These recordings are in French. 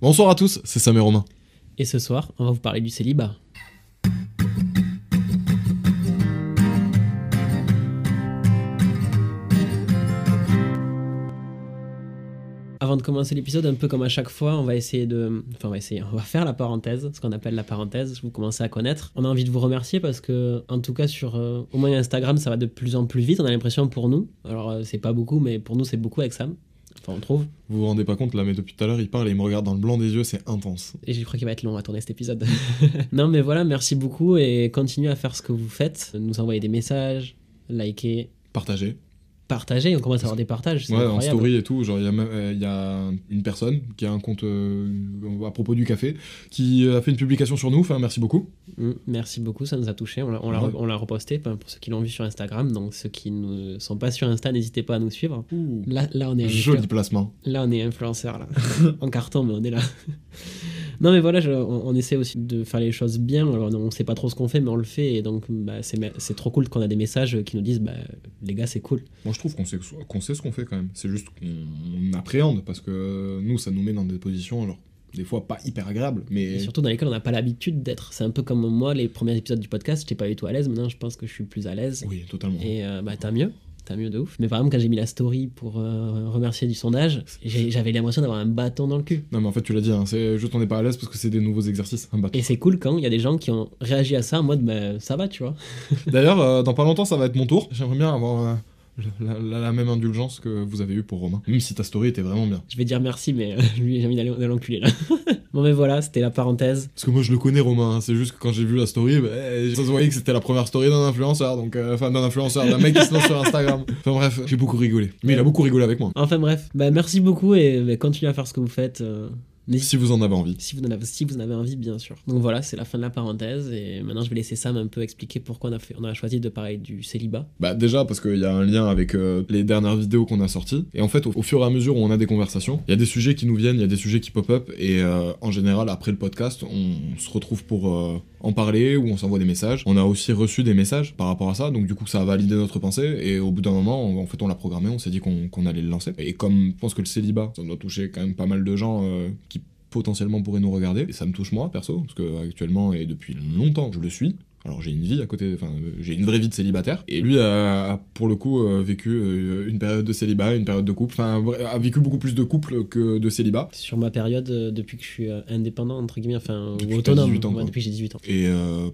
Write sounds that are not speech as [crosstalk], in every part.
Bonsoir à tous, c'est Sam et Romain. Et ce soir, on va vous parler du célibat. Avant de commencer l'épisode, un peu comme à chaque fois, on va essayer de. Enfin, on va essayer, on va faire la parenthèse, ce qu'on appelle la parenthèse, vous commencez à connaître. On a envie de vous remercier parce que, en tout cas, sur euh, au moins Instagram, ça va de plus en plus vite, on a l'impression pour nous. Alors, euh, c'est pas beaucoup, mais pour nous, c'est beaucoup avec Sam. Enfin, on trouve. Vous vous rendez pas compte là, mais depuis tout à l'heure, il parle et il me regarde dans le blanc des yeux, c'est intense. Et je crois qu'il va être long à tourner cet épisode. [laughs] non, mais voilà, merci beaucoup et continuez à faire ce que vous faites. Nous envoyer des messages, liker, Partagez. Partager. On commence à avoir des partages. Ouais, en story et tout. Genre, il y, euh, il y a une personne qui a un compte euh, à propos du café qui a fait une publication sur nous. Enfin, merci beaucoup. Mm, Merci beaucoup, ça nous a touché. On l'a on l'a Ouais. re- on l'a reposté enfin, pour ceux qui l'ont vu sur Instagram. Donc ceux qui ne sont pas sur Insta, n'hésitez pas à nous suivre. Là, là, on est Joli placement. Là, on est influenceur, là. [laughs] en carton, mais on est là. [laughs] non, mais voilà, je- on, on essaie aussi de faire les choses bien. Alors, on sait pas trop ce qu'on fait, mais on le fait. Et donc, bah, c'est c'est trop cool qu'on a des messages qui nous disent, bah, les gars, c'est cool. Moi, je trouve qu'on sait, qu'on sait ce qu'on fait quand même. C'est juste qu'on on appréhende parce que nous, ça nous met dans des positions, genre, des fois pas hyper agréables. Mais Et surtout dans lesquels on n'a pas l'habitude d'être. C'est un peu comme moi, les premiers épisodes du podcast, j'étais pas du tout à l'aise. Maintenant, je pense que je suis plus à l'aise. oui, totalement. Et euh, bah, tant mieux. Tant mieux de ouf. Mais par exemple, quand j'ai mis la story pour euh, remercier du sondage, j'avais l'impression d'avoir un bâton dans le cul. Non, mais en fait, tu l'as dit, hein, c'est juste on n'est pas à l'aise parce que c'est des nouveaux exercices. Un bâton. Et c'est cool quand il y a des gens qui ont réagi à ça en mode, bah, ça va, tu vois. D'ailleurs, euh, dans pas longtemps, ça va être mon tour. J'aimerais bien avoir euh, la, la- la même indulgence que vous avez eu pour Romain. Même si ta story était vraiment bien. Je vais dire merci, mais euh, lui, j'ai envie d'aller l'enculer là. [laughs] bon, mais voilà, c'était la parenthèse. Parce que moi, je le connais, Romain. hein. C'est juste que quand j'ai vu la story, bah, eh, ça se voyait que c'était la première story d'un influenceur. Donc, euh, enfin, d'un influenceur, d'un mec qui se lance sur Instagram. Enfin, bref, j'ai beaucoup rigolé. Mais il a beaucoup rigolé avec moi. Enfin bref, bah, merci beaucoup et bah, continuez à faire ce que vous faites. euh, Si vous en avez envie. si, vous en avez, si vous en avez envie, bien sûr. Donc voilà, c'est la fin de la parenthèse et maintenant je vais laisser Sam un peu expliquer pourquoi on a, fait, on a choisi de parler du célibat. Bah déjà parce qu'il y a un lien avec euh, les dernières vidéos qu'on a sorties. Et en fait, au, au fur et à mesure où on a des conversations, il y a des sujets qui nous viennent, il y a des sujets qui pop-up. Et euh, en général, après le podcast, on, se retrouve pour euh, en parler ou on s'envoie des messages. On a aussi reçu des messages par rapport à ça. Donc du coup, ça a validé notre pensée. Et au bout d'un moment, on- en fait, on l'a programmé, on s'est dit qu'on allait le lancer. Et comme je pense que le célibat, ça doit toucher quand même pas mal de gens euh, qui potentiellement pourraient nous regarder. Et ça me touche moi, perso, parce que actuellement et depuis longtemps, je le suis. Alors j'ai une vie à côté, enfin j'ai une vraie vie de célibataire. Et lui a, a, pour le coup euh, vécu euh, une période de célibat, une période de couple, enfin a vécu beaucoup plus de couple que de célibat. Sur ma période, euh, depuis que je suis indépendant, entre guillemets, enfin autonome, t'as 18 ans, ouais, depuis que j'ai 18 ans. Et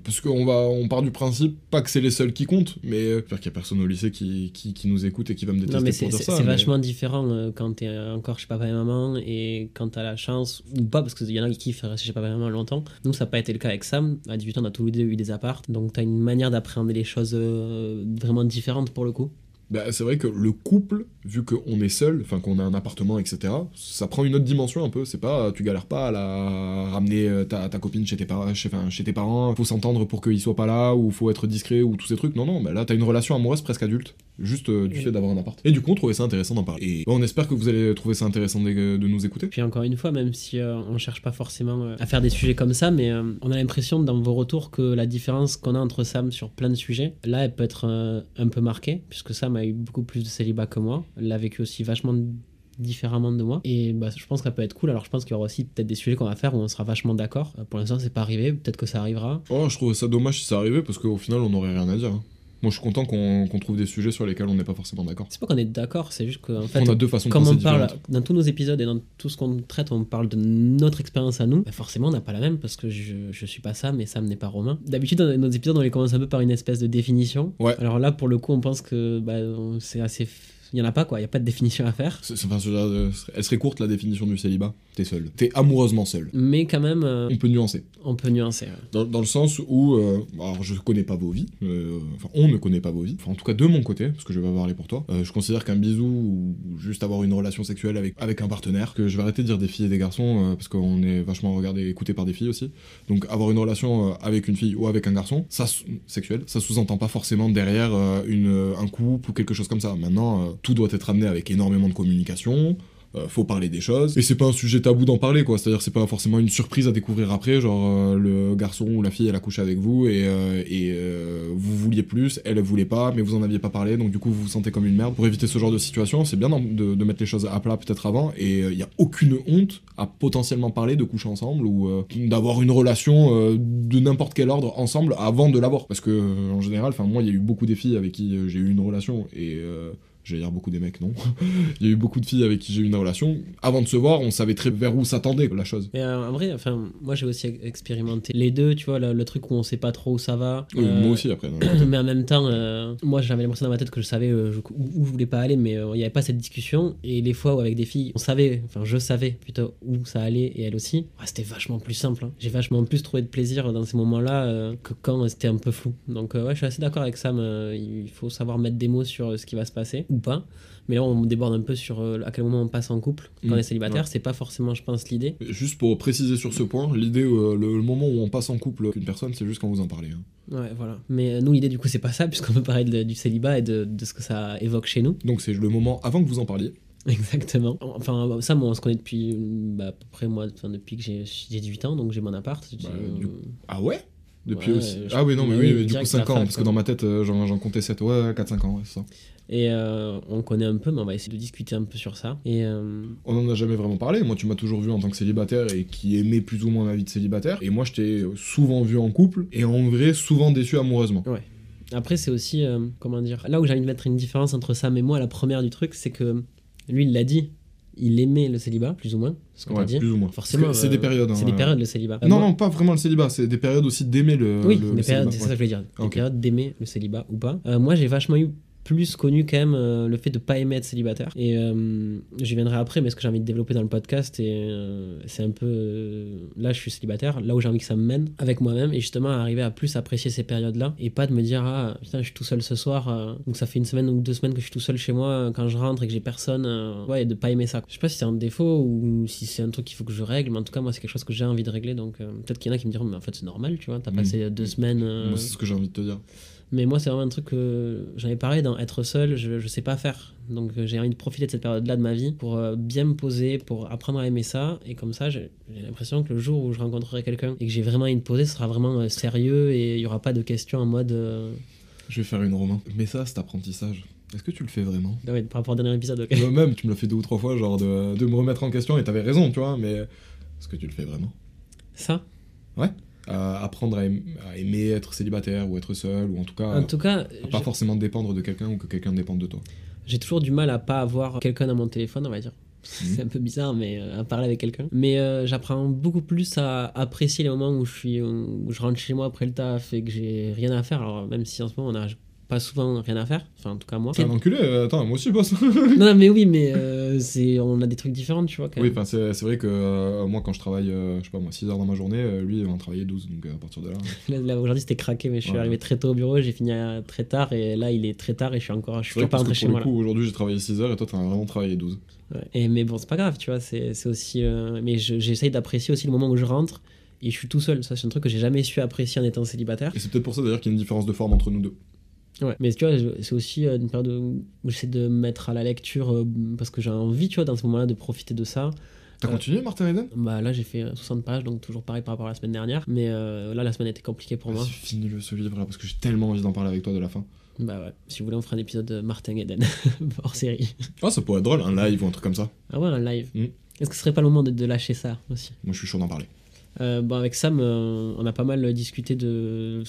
parce qu'on va, on part du principe pas que c'est les seuls qui comptent, mais j'espère qu'il y a personne au lycée qui, qui, qui nous écoute et qui va me détester Non, mais pour c'est dire c'est- ça. c'est mais- vachement différent quand t'es encore chez papa et maman et quand t'as la chance, ou pas, parce qu'il y en a qui kiffent rester chez papa et maman longtemps. Nous, ça n'a pas été le cas avec Sam. À 18 ans, on a tous les deux eu des apparts. Donc, t'as une manière d'appréhender les choses euh, vraiment différente pour le coup. Bah, c'est vrai que le couple, vu qu'on est seul, enfin qu'on a un appartement, etc., ça prend une autre dimension un peu. C'est pas, tu galères pas à la ramener euh, ta, ta copine chez tes, parents, chez, enfin, chez tes parents, faut s'entendre pour qu'il soit pas là, ou faut être discret, ou tous ces trucs. Non, non, bah là t'as une relation amoureuse presque adulte, juste euh, du fait d'avoir un appart. Et du coup, on trouvait ça intéressant d'en parler. Et on espère que vous allez trouver ça intéressant de, de nous écouter. Puis encore une fois, même si euh, on cherche pas forcément euh, à faire des sujets comme ça, mais euh, on a l'impression dans vos retours que la différence qu'on a entre Sam sur plein de sujets, là, elle peut être un peu marquée, puisque Sam a beaucoup plus de célibat que moi, l'a vécu aussi vachement différemment de moi. Et bah, je pense qu'elle peut être cool. Alors je pense qu'il y aura aussi peut-être des sujets qu'on va faire où on sera vachement d'accord. Euh, pour l'instant c'est pas arrivé. Peut-être que ça arrivera. Oh, je trouve ça dommage si ça arrivait, parce qu'au final, on aurait rien à dire. Moi, je suis content qu'on trouve des sujets sur lesquels on n'est pas forcément d'accord. C'est pas qu'on est d'accord, c'est juste qu'en fait, on a deux façons de comme penser on parle différentes. dans tous nos épisodes et dans tout ce qu'on traite, on parle de notre expérience à nous. Bah forcément, on n'a pas la même parce que je, je suis pas Sam et Sam n'est pas Romain. D'habitude, dans nos épisodes, on les commence un peu par une espèce de définition. Ouais. Alors là, pour le coup, on pense que bah, c'est assez. Il y en a pas quoi, il y a pas de définition à faire. C'est- enfin, elle serait courte la définition du célibat. T'es seul. T'es amoureusement seul. Mais quand même, euh, On peut nuancer. on peut nuancer. ouais. Dans, dans le sens où, euh, alors je connais pas vos vies, euh, enfin on ne connaît pas vos vies, enfin en tout cas de mon côté, parce que je vais pas parler pour toi, je considère qu'un bisou ou juste avoir une relation sexuelle avec, avec un partenaire, que je vais arrêter de dire des filles et des garçons, parce qu'on est vachement regardé et écouté par des filles aussi, donc avoir une relation avec une fille ou avec un garçon, ça sexuel, ça sous-entend pas forcément derrière une, un couple ou quelque chose comme ça. Maintenant, tout doit être amené avec énormément de communication, euh, faut parler des choses. Et c'est pas un sujet tabou d'en parler quoi. C'est à dire c'est pas forcément une surprise à découvrir après genre euh, le garçon ou la fille elle a couché avec vous et, euh, vous vouliez plus elle voulait pas mais vous en aviez pas parlé donc du coup vous vous sentez comme une merde. Pour éviter ce genre de situation c'est bien de, mettre les choses à plat peut-être avant et il y a aucune honte à potentiellement parler de coucher ensemble ou d'avoir une relation de n'importe quel ordre ensemble avant de l'avoir. Parce que en général enfin moi il y a eu beaucoup des filles avec qui j'ai eu une relation et J'allais dire beaucoup des mecs, non. [laughs] Il y a eu beaucoup de filles avec qui j'ai eu une relation. Avant de se voir, on savait très vers où s'attendait la chose. Mais euh, en vrai, enfin, moi j'ai aussi expérimenté les deux, tu vois, le, le truc où on sait pas trop où ça va. Oui, Euh, Moi aussi, après. non. [coughs] mais en même temps, euh, moi j'avais l'impression dans ma tête que je savais je- où, où je voulais pas aller, mais il n'y avait pas cette discussion. Et les fois où avec des filles, on savait, enfin je savais plutôt où ça allait et elle aussi, ouais, c'était vachement plus simple. hein. J'ai vachement plus trouvé de plaisir dans ces moments-là que quand c'était un peu flou. Donc ouais, je suis assez d'accord avec Sam. il faut savoir mettre des mots sur ce qui va se passer ou pas. Mais là, on déborde un peu sur euh, à quel moment on passe en couple quand Mm, on est célibataire. ouais. C'est pas forcément, je pense, l'idée. Juste pour préciser sur ce point, l'idée, euh, le, le moment où on passe en couple avec une personne, c'est juste quand vous en parlez. hein. Ouais, voilà. Mais euh, nous, l'idée, du coup, c'est pas ça, puisqu'on veut parler de- du célibat et de, de ce que ça évoque chez nous. Donc c'est le moment avant que vous en parliez. [laughs] Exactement. Enfin, ça, moi, on se connaît depuis bah, à peu près, moi, enfin, depuis que j'ai j'ai 18 ans, donc j'ai mon appart. Bah, du- Ah ouais? Depuis Ouais, aussi. Ah oui, non, mais oui, mais du coup direct 5 la ans, parce que dans ma tête, j'en j'en comptais 7. Ouais, 4-5 ans, ouais, c'est ça. Et euh, on connaît un peu, mais on va essayer de discuter un peu sur ça. Et euh, On en a jamais vraiment parlé. Moi, tu m'as toujours vu en tant que célibataire et qui aimait plus ou moins ma vie de célibataire. Et moi, je t'ai souvent vu en couple et en vrai, souvent déçu amoureusement. après, c'est aussi, euh, comment dire, là où j'ai envie de mettre une différence entre Sam et moi, la première du truc, c'est que lui, il l'a dit, il aimait le célibat, plus ou moins, ce qu'on Ouais, dit. plus ou moins. Forcément, que c'est euh, des périodes. hein, C'est des ouais. périodes, le célibat. Non, Moi- non, pas vraiment le célibat, c'est des périodes aussi d'aimer le. Oui, le- des le périodes, célibat, c'est ça ouais. que je voulais dire. Des Ok. périodes d'aimer le célibat ou pas. Euh, moi, j'ai vachement eu plus connu quand même euh, le fait de pas aimer être célibataire. Et euh, j'y viendrai après, mais ce que j'ai envie de développer dans le podcast, et euh, c'est un peu. euh, là, je suis célibataire, là où j'ai envie que ça me mène avec moi-même, et justement arriver à plus apprécier ces périodes-là, et pas de me dire, ah putain, je suis tout seul ce soir, donc ça fait une semaine ou deux semaines que je suis tout seul chez moi quand je rentre et que j'ai personne. ouais, et de pas aimer ça. Je sais pas si c'est un défaut ou si c'est un truc qu'il faut que je règle, mais en tout cas, moi, c'est quelque chose que j'ai envie de régler, donc peut-être qu'il y en a qui me diront, mais en fait, c'est normal, tu vois, t'as Mm. passé deux semaines. Moi, c'est ce que j'ai envie de te dire. Mais moi, c'est vraiment un truc que j'en ai parlé dans être seul, je, je sais pas faire. Donc euh, j'ai envie de profiter de cette période-là de ma vie pour euh, bien me poser, pour apprendre à aimer ça. Et comme ça, j'ai l'impression que le jour où je rencontrerai quelqu'un et que j'ai vraiment envie de poser, ce sera vraiment euh, sérieux et il y aura pas de questions en mode. euh, Je vais faire une romain. Mais ça, cet apprentissage, est-ce que tu le fais vraiment? Ah ouais, par rapport au dernier épisode, ok. Moi-même, tu me l'as fait deux ou trois fois, genre de, de me remettre en question, et t'avais raison, tu vois, mais est-ce que tu le fais vraiment? Ça? À Apprendre à, aim- à aimer être célibataire ou être seul, ou en tout cas, En tout cas, à pas forcément dépendre de quelqu'un ou que quelqu'un dépende de toi. j'ai toujours du mal à pas avoir quelqu'un dans mon téléphone, on va dire. C'est un peu bizarre, mais euh, à parler avec quelqu'un. Mais euh, j'apprends beaucoup plus à apprécier les moments où je suis, où je rentre chez moi après le taf et que j'ai rien à faire. Alors même si en ce moment on a pas souvent rien à faire, enfin en tout cas moi. T'es un enculé, euh, attends, moi aussi, boss non, [laughs] non, mais oui, mais euh, c'est, on a des trucs différents, tu vois. Quand Oui, même. c'est c'est vrai que euh, moi, quand je travaille, euh, je sais pas moi, 6 heures dans ma journée, euh, lui, il va en travailler 12, donc à partir de là. [laughs] Là, là, aujourd'hui c'était craqué, mais je suis Ouais. arrivé très tôt au bureau, j'ai fini à- très tard et là il est très tard et je suis encore, je suis C'est toujours pas rentré chez pour moi. le coup, aujourd'hui, j'ai travaillé 6 heures et toi, t'as vraiment travaillé 12. là. Ouais. Et, mais bon, c'est pas grave, tu vois, c'est, c'est aussi. mais je- j'essaye d'apprécier aussi le moment où je rentre et je suis tout seul. Ça, c'est un truc que j'ai jamais su apprécier en étant célibataire. Et c'est peut-être pour ça d'ailleurs qu'il y a une différence de forme entre nous deux. Ouais. Mais tu vois, c'est aussi euh, une période où j'essaie de me mettre à la lecture euh, parce que j'ai envie, tu vois, dans ce moment-là, de profiter de ça. T'as Euh, continué, Martin Eden Bah là, j'ai fait euh, 60 pages, donc toujours pareil par rapport à la semaine dernière. Mais euh, là, la semaine était compliquée pour moi. Vas-y, finis-le ce livre là, parce que j'ai tellement envie d'en parler avec toi de la fin. Bah ouais, si vous voulez, on fera un épisode de Martin Eden [laughs] hors série. Ah, ça pourrait être drôle, un live ou un truc comme ça. Ah ouais, un live. Mm. Est-ce que ce serait pas le moment de, de lâcher ça aussi? Moi, je suis chaud d'en parler. Euh, bon, avec Sam, euh, on a pas mal discuté de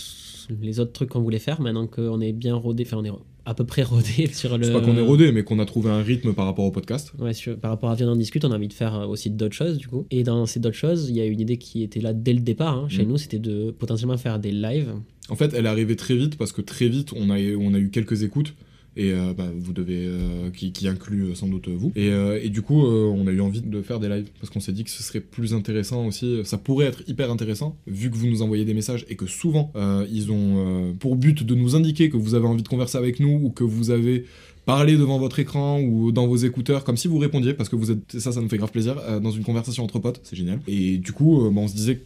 les autres trucs qu'on voulait faire. Maintenant qu'on est bien rodé, enfin, on est à peu près [laughs] rodé sur le. C'est pas qu'on est rodé, mais qu'on a trouvé un rythme par rapport au podcast. Ouais, sur- par rapport à Viens en discute, on a envie de faire euh, aussi d'autres choses du coup. Et dans ces d'autres choses, il y a une idée qui était là dès le départ hein, chez Mm. nous, c'était de potentiellement faire des lives. En fait, elle est arrivée très vite parce que très vite, on a, on a eu quelques écoutes. Et euh, bah, vous devez. euh, qui, inclut euh, sans doute vous. Et, et du coup, on a eu envie de faire des lives parce qu'on s'est dit que ce serait plus intéressant aussi. Ça pourrait être hyper intéressant vu que vous nous envoyez des messages et que souvent, ils ont pour but de nous indiquer que vous avez envie de converser avec nous ou que vous avez parlé devant votre écran ou dans vos écouteurs comme si vous répondiez parce que vous êtes ça ça nous fait grave plaisir dans une conversation entre potes c'est génial et du coup bah, on se disait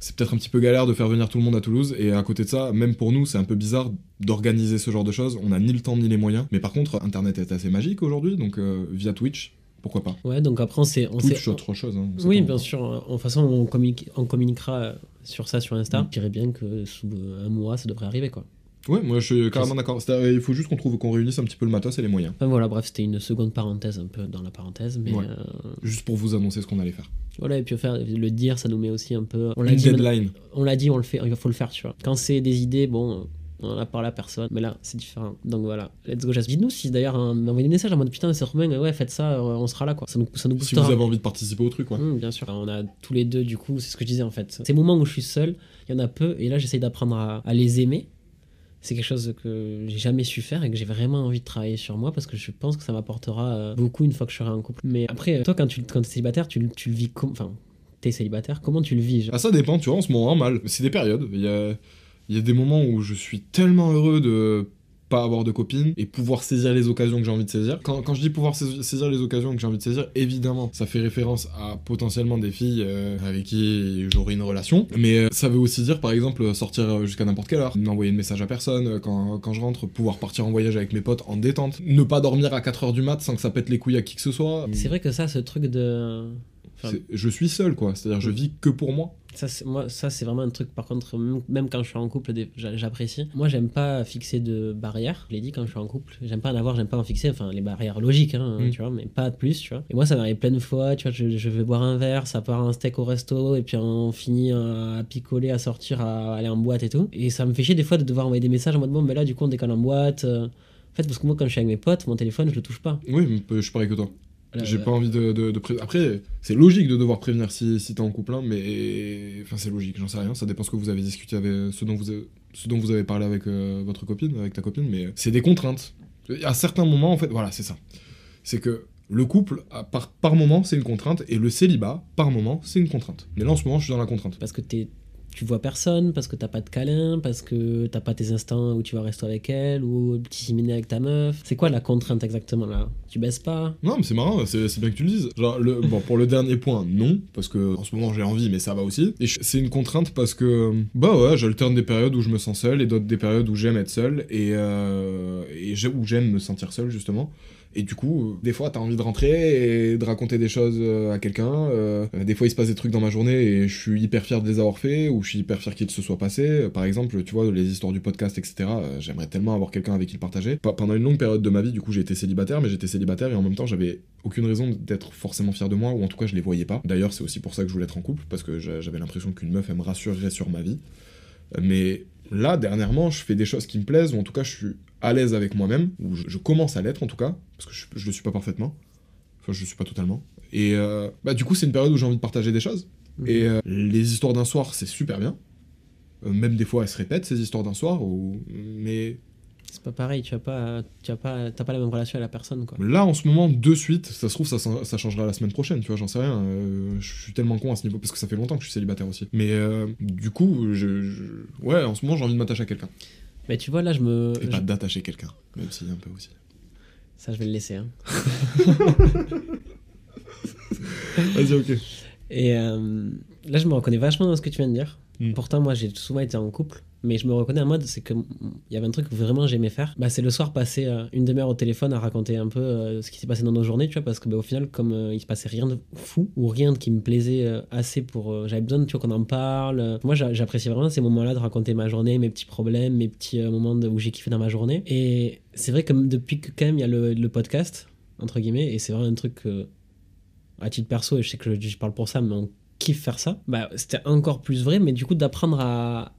c'est peut-être un petit peu galère de faire venir tout le monde à Toulouse et à côté de ça même pour nous c'est un peu bizarre d'organiser ce genre de choses on a ni le temps ni les moyens mais par contre internet est assez magique aujourd'hui donc euh, via Twitch pourquoi pas Ouais, donc après on s'est. on Twitch autre chose hein, Oui, bien sûr. En toute façon, on, communique- on communiquera euh, sur ça sur Insta. Mm. Je dirais bien que sous euh, un mois, ça devrait arriver quoi. Ouais moi je suis carrément d'accord il faut juste qu'on trouve qu'on réunisse un petit peu le matos et les moyens Enfin voilà, bref, c'était une seconde parenthèse un peu dans la parenthèse, mais Ouais. euh, juste pour vous annoncer ce qu'on allait faire voilà. Et puis faire le dire, ça nous met aussi un peu. On l'a une dit, deadline on l'a dit, on le fait, il faut le faire, tu vois. Quand c'est des idées, bon, on en a parlé à personne, mais là, c'est différent. Donc voilà, let's go, Jazz. Dites-nous si d'ailleurs, on envoyez des messages en mode putain, c'est Romain, ouais, faites ça, euh, on sera là, quoi. Ça nous, ça nous si vous avez envie de participer au truc ouais. Mmh, bien sûr. On a tous les deux, du coup, c'est ce que je disais en fait. Ces moments où je suis seul, il y en a peu, et là, j'essaye d'apprendre à, à les aimer. C'est quelque chose que j'ai jamais su faire et que j'ai vraiment envie de travailler sur moi parce que je pense que ça m'apportera euh, beaucoup une fois que je serai en couple. Mais après, toi, quand tu es célibataire, tu, le- vis comme. Enfin, t'es célibataire, comment tu le vis Ah, ça dépend, tu vois, en ce moment, mal. C'est des périodes. Il y a, il y a des moments où je suis tellement heureux de pas avoir de copine et pouvoir saisir les occasions que j'ai envie de saisir. Quand, je dis pouvoir sais- saisir les occasions que j'ai envie de saisir, évidemment, ça fait référence à potentiellement des filles euh, avec qui j'aurai une relation. Mais euh, ça veut aussi dire, par exemple, sortir jusqu'à n'importe quelle heure, n'envoyer de message à personne euh, quand, quand je rentre, pouvoir partir en voyage avec mes potes en détente, ne pas dormir à 4h du mat sans que ça pète les couilles à qui que ce soit. C'est vrai que ça, ce truc de. Enfin, Je suis seul, quoi. C'est-à-dire, je vis que pour moi. Ça, c'est- moi, ça, c'est vraiment un truc, par contre, même- quand je suis en couple, j'apprécie. Moi, j'aime pas fixer de barrières. Je l'ai dit quand je suis en couple. J'aime pas en avoir, j'aime pas en fixer. Enfin, les barrières logiques, hein, Mm. tu vois, mais pas de plus, tu vois. Et moi, ça m'arrive plein de fois, tu vois, je, je vais boire un verre, ça part un steak au resto, et puis on finit à, picoler, à sortir, à aller en boîte et tout. Et ça me fait chier des fois de devoir envoyer des messages en mode, bon, mais là, du coup, on décolle en boîte. euh. En fait, parce que moi, quand je suis avec mes potes, mon téléphone, je le touche pas. Oui, je suis pareil que toi. Là, J'ai euh, pas envie de, de, de pré- Après, c'est logique de devoir prévenir si, si t'es en couple, hein, mais. Enfin, c'est logique, j'en sais rien. Ça dépend ce que vous avez discuté avec. Ce dont vous avez, ce dont vous avez parlé avec euh, votre copine, avec ta copine, mais c'est des contraintes. À certains moments, en fait, voilà, c'est ça. C'est que le couple, par, par moment, c'est une contrainte, et le célibat, par moment, c'est une contrainte. Mais là, en ce moment, je suis dans la contrainte. Parce que t'es tu vois personne, parce que t'as pas de câlin, parce que t'as pas tes instants où tu vas rester avec elle, ou t'iminer avec ta meuf. C'est quoi la contrainte exactement là? Tu baisses pas? Non, mais c'est marrant, c'est bien que tu le dises. Genre, le, bon, pour le dernier point, non, parce que en ce moment j'ai envie, mais ça va aussi. Et c'est une contrainte parce que, bah ouais, j'alterne des périodes où je me sens seul et d'autres des périodes où j'aime être seul et, euh, et où j'aime me sentir seul justement. Et du coup, euh, des fois, t'as envie de rentrer et de raconter des choses euh, à quelqu'un. euh, des fois, il se passe des trucs dans ma journée et je suis hyper fier de les avoir fait ou je suis hyper fier qu'il se soit passé. Euh, Par exemple, tu vois, les histoires du podcast, etc. J'aimerais tellement avoir quelqu'un avec qui le partager. Pe- Pendant une longue période de ma vie, du coup, j'ai été célibataire, mais j'étais célibataire et en même temps, j'avais aucune raison d'être forcément fier de moi ou en tout cas, je les voyais pas. D'ailleurs, c'est aussi pour ça que je voulais être en couple parce que j'a- j'avais l'impression qu'une meuf, elle me rassurerait sur ma vie. Mais là, dernièrement, je fais des choses qui me plaisent, ou en tout cas, je suis à l'aise avec moi-même, ou je, je commence à l'être en tout cas, parce que je, je le suis pas parfaitement. Enfin, je le suis pas totalement. Et euh, bah, du coup, c'est une période où j'ai envie de partager des choses. Et euh, les histoires d'un soir, c'est super bien. Euh, même des fois, elles se répètent, ces histoires d'un soir, ou... mais C'est pas pareil, tu as pas, tu as pas, t'as pas la même relation avec la personne quoi. là, en ce moment, de suite, ça se trouve, ça, ça changera la semaine prochaine, tu vois, j'en sais rien. euh, je suis tellement con à ce niveau, parce que ça fait longtemps que je suis célibataire aussi. Mais euh, du coup, je, je- ouais, en ce moment, j'ai envie de m'attacher à quelqu'un. Mais tu vois là, je me, Et pas d'attacher quelqu'un, même si un peu aussi. ça je vais le laisser. Hein. [laughs] Vas-y, ok. Et euh, là, je me reconnais vachement dans ce que tu viens de dire. Mm. Pourtant, moi, j'ai souvent été en couple, mais je me reconnais en mode, c'est que il y avait un truc que vraiment j'aimais faire. Bah, c'est le soir passer euh, une demi-heure au téléphone à raconter un peu euh, ce qui s'est passé dans nos journées, tu vois, parce que bah, au final, comme euh, il se passait rien de fou ou rien qui me plaisait euh, assez pour, j'avais besoin, tu vois, qu'on en parle. Moi, j'a- j'appréciais vraiment ces moments-là de raconter ma journée, mes petits problèmes, mes petits moments de- où j'ai kiffé dans ma journée. Et c'est vrai que depuis que quand même il y a le, podcast entre guillemets, et c'est vraiment un truc à titre perso, et je sais que je, je parle pour ça, mais on kiffe faire ça, bah, c'était encore plus vrai, mais du coup, d'apprendre à,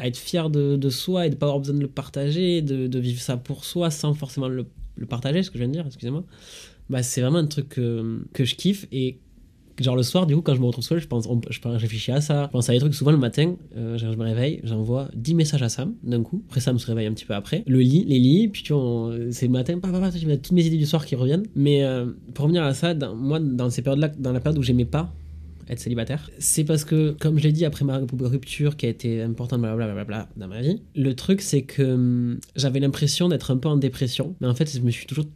à être fier de, soi et de pas avoir besoin de le partager, de, vivre ça pour soi sans forcément le, partager, ce que je viens de dire, excusez-moi, bah, c'est vraiment un truc que, que je kiffe et genre le soir, du coup, quand je me retrouve seul, je pense, on- je, réfléchis à ça, je pense à des trucs. Souvent le matin, euh, je, me réveille, j'envoie 10 messages à Sam d'un coup. Après, Sam se réveille un petit peu après. Le lit, les lits, puis tu vois, on- c'est le matin, papa, papa, toutes mes idées du soir qui reviennent. Mais euh, pour revenir à ça, moi, dans ces périodes-là, dans la période où j'aimais pas être célibataire, c'est parce que, comme je l'ai dit, après ma rupture qui a été importante, blablabla, dans ma vie, le truc, c'est que hum, j'avais l'impression d'être un peu en dépression. Mais en fait, je me suis toujours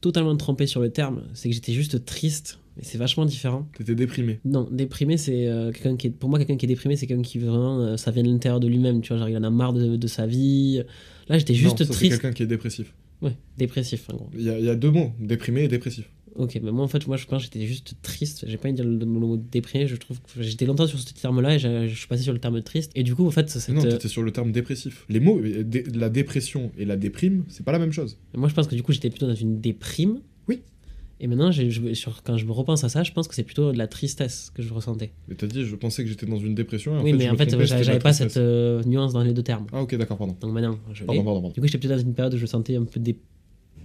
totalement trompé sur le terme. C'est que j'étais juste triste. Et c'est vachement différent. T'étais déprimé. Non, déprimé, c'est euh, quelqu'un qui est. Pour moi, quelqu'un qui est déprimé, c'est quelqu'un qui vraiment. euh, ça vient de l'intérieur de lui-même, tu vois. Genre, il en a marre de, de sa vie. Là, j'étais juste non, ça, c'est triste. quelqu'un qui est dépressif. Ouais, dépressif, en gros. Il y, a- il y a deux mots, déprimé et dépressif. Ok, mais moi, en fait, moi, je pense que j'étais juste triste. J'ai pas envie de dire le, le mot déprimé. Je trouve que j'étais longtemps sur ce terme-là et je suis passé sur le terme triste. Et du coup, en fait, Mais non, t'étais sur le terme dépressif. Les mots, euh, la dépression et la déprime, c'est pas la même chose. moi, je pense que du coup, j'étais plutôt dans une déprime. Oui. Et maintenant, j'ai- je, sur, quand je me repense à ça, je pense que c'est plutôt de la tristesse que je ressentais. Mais t'as dit, je pensais que j'étais dans une dépression. Et oui, en fait, mais en fait, j'avais pas cette euh, nuance dans les deux termes. Ah, ok, d'accord, pardon. Donc maintenant, je. Pardon, pardon, pardon. Du coup, j'étais plutôt dans une période où je me sentais un peu dé-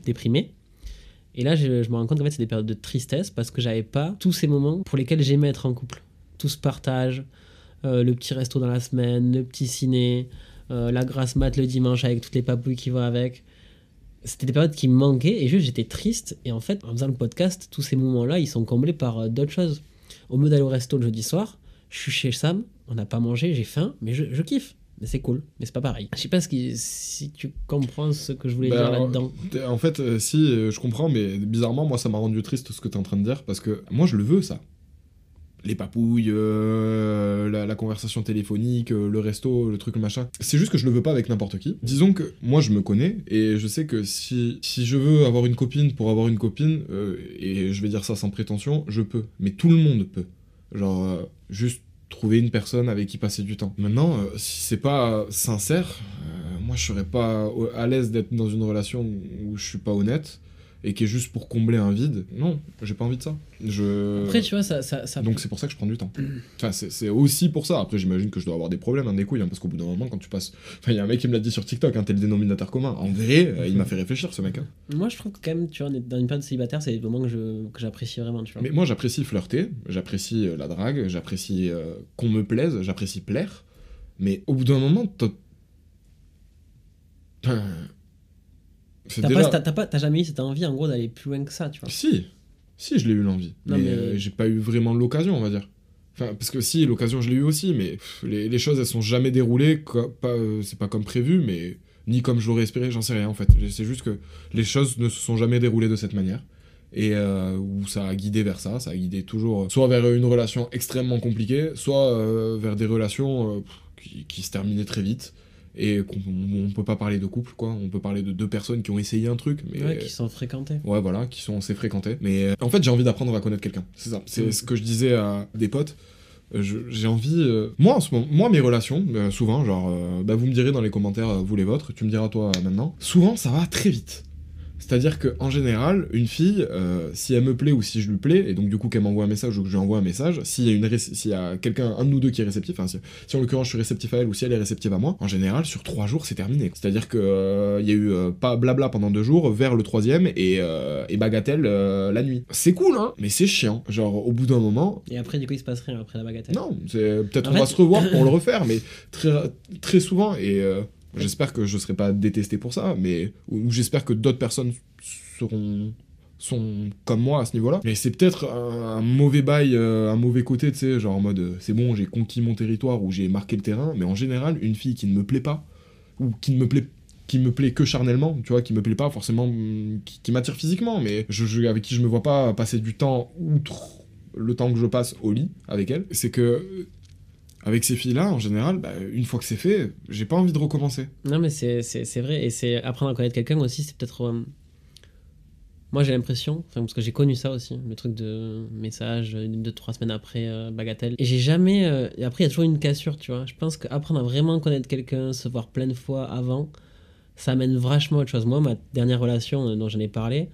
déprimé. Et là, je, me rends compte qu'en fait, c'est des périodes de tristesse parce que j'avais pas tous ces moments pour lesquels j'aimais être en couple. Tout ce partage, euh, le petit resto dans la semaine, le petit ciné, euh, la grasse mat le dimanche avec toutes les papouilles qui vont avec. C'était des périodes qui me manquaient et juste j'étais triste. Et en fait, en faisant le podcast, tous ces moments-là, ils sont comblés par euh, d'autres choses. Au lieu d'aller au resto le jeudi soir, je suis chez Sam, on n'a pas mangé, j'ai faim, mais je, je kiffe. C'est cool, mais c'est pas pareil. Je sais pas ce qui, si tu comprends ce que je voulais Bah, dire là-dedans. En fait, euh, si, euh, je comprends, mais bizarrement, moi, ça m'a rendu triste ce que t'es en train de dire, parce que moi, je le veux, ça. Les papouilles, euh, la, la conversation téléphonique, euh, le resto, le truc, machin. C'est juste que je le veux pas avec n'importe qui. Disons que moi, je me connais, et je sais que si, si je veux avoir une copine pour avoir une copine, euh, et je vais dire ça sans prétention, je peux. Mais tout le monde peut. Genre, juste trouver une personne avec qui passer du temps. Maintenant, euh, si c'est pas sincère, euh, moi je serais pas à l'aise d'être dans une relation où je suis pas honnête et qui est juste pour combler un vide. Non, j'ai pas envie de ça. Je... Après, tu vois, ça. ça, ça Donc c'est pour ça que je prends du temps. [clears throat] Enfin, c'est aussi pour ça. Après, j'imagine que je dois avoir des problèmes, hein, des couilles, hein, parce qu'au bout d'un moment, quand tu passes... Enfin, il y a un mec qui me l'a dit sur TikTok, hein, t'es le dénominateur commun. En vrai, euh, il m'a fait réfléchir, ce mec. hein. Moi, je trouve que quand même, tu vois, dans une période célibataire, c'est des moments que je- que j'apprécie vraiment, tu vois. Mais moi, j'apprécie flirter, j'apprécie euh, la drague, j'apprécie euh, qu'on me plaise, j'apprécie plaire. Mais au bout d'un moment, t'as... T'as déjà... pas- pas- jamais eu cette envie, en gros, d'aller plus loin que ça, tu vois. Si, si, je l'ai eu l'envie. Non, mais mais- euh, j'ai pas eu vraiment l'occasion, on va dire. Enfin, parce que si, l'occasion, je l'ai eu aussi, mais pff, les, les choses, elles sont jamais déroulées. euh, c'est pas comme prévu, mais ni comme je l'aurais espéré, j'en sais rien en fait. C'est juste que les choses ne se sont jamais déroulées de cette manière. Et euh, où ça a guidé vers ça, ça a guidé toujours euh, soit vers une relation extrêmement compliquée, soit vers des relations qui se terminaient très vite. Et qu'on on peut pas parler de couple, quoi. On peut parler de deux personnes qui ont essayé un truc, mais Ouais, qui sont fréquentés. Ouais, voilà, qui sont assez fréquentés. Mais euh, en fait, j'ai envie d'apprendre à connaître quelqu'un. C'est ça. C'est Mm. ce que je disais à des potes. Euh, J'ai envie. euh, Moi, en ce moment, moi, mes relations, euh, souvent, genre, euh, bah, vous me direz dans les commentaires, vous les vôtres, tu me diras toi maintenant. Souvent, ça va très vite. C'est-à-dire que en général, une fille, euh, si elle me plaît ou si je lui plais, et donc du coup qu'elle m'envoie un message ou que je lui envoie un message, s'il y a, une y a quelqu'un, un de nous deux qui est réceptif, si, si en l'occurrence je suis réceptif à elle ou si elle est réceptive à moi, en général, sur trois jours, c'est terminé. C'est-à-dire que euh, il y a eu euh, pas blabla pendant deux jours, vers le troisième et, euh, et bagatelle la nuit. C'est cool, hein, mais c'est chiant. Genre au bout d'un moment, Et après, du coup, il se passe rien après la bagatelle. non, peut-être on fait- va se revoir pour le refaire, mais très, très souvent, et euh, j'espère que je serai pas détesté pour ça, mais ou, j'espère que d'autres personnes seront sont comme moi à ce niveau-là. Mais c'est peut-être un, mauvais bail, euh, un mauvais côté, tu sais, genre en mode euh, c'est bon, j'ai conquis mon territoire ou j'ai marqué le terrain, mais en général, une fille qui ne me plaît pas, ou qui ne me plaît qui me plaît que charnellement, tu vois, qui me plaît pas forcément, hum, qui, m'attire physiquement, mais je, je- avec qui je me vois pas passer du temps outre le temps que je passe au lit avec elle, c'est que avec ces filles-là, en général, bah, une fois que c'est fait, j'ai pas envie de recommencer. Non, mais c'est vrai. Et c'est apprendre à connaître quelqu'un aussi, c'est peut-être. euh, Moi, j'ai l'impression, parce que j'ai connu ça aussi, le truc de message euh, deux, trois semaines après euh, Bagatelle. Et j'ai jamais. après, il y a toujours une cassure, tu vois. Je pense qu'apprendre à vraiment connaître quelqu'un, se voir plein de fois avant, ça amène vachement à autre chose. Moi, ma dernière relation dont j'en ai parlé,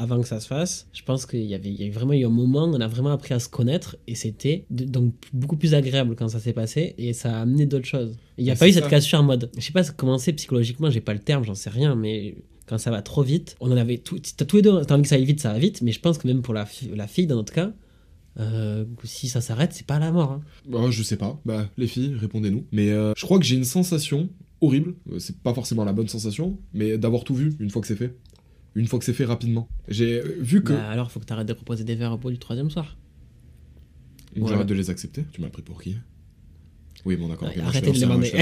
avant que ça se fasse, je pense qu'il y avait, il y a vraiment eu un moment où on a vraiment appris à se connaître et c'était donc beaucoup plus agréable quand ça s'est passé et ça a amené d'autres choses. Il n'y a Ah, pas eu c'est cette cassure en mode, je sais pas comment c'est psychologiquement, j'ai pas le terme, j'en sais rien, mais quand ça va trop vite, on en avait tout, t'as tous les deux, t'as envie que ça aille vite, ça va vite, mais je pense que même pour la fille dans notre cas, euh, si ça s'arrête, c'est pas la mort. hein. Bah, je sais pas. Bah, les filles, répondez-nous. Mais euh, je crois que j'ai une sensation horrible. Euh, C'est pas forcément la bonne sensation, mais d'avoir tout vu une fois que c'est fait. Une fois que c'est fait rapidement. J'ai euh, vu que. Bah, alors, faut que t'arrêtes de proposer des verres au bout du troisième soir. J'arrête de les accepter. Tu m'as pris pour qui? Oui, bon, d'accord. Ouais, arrêtez de un- demander.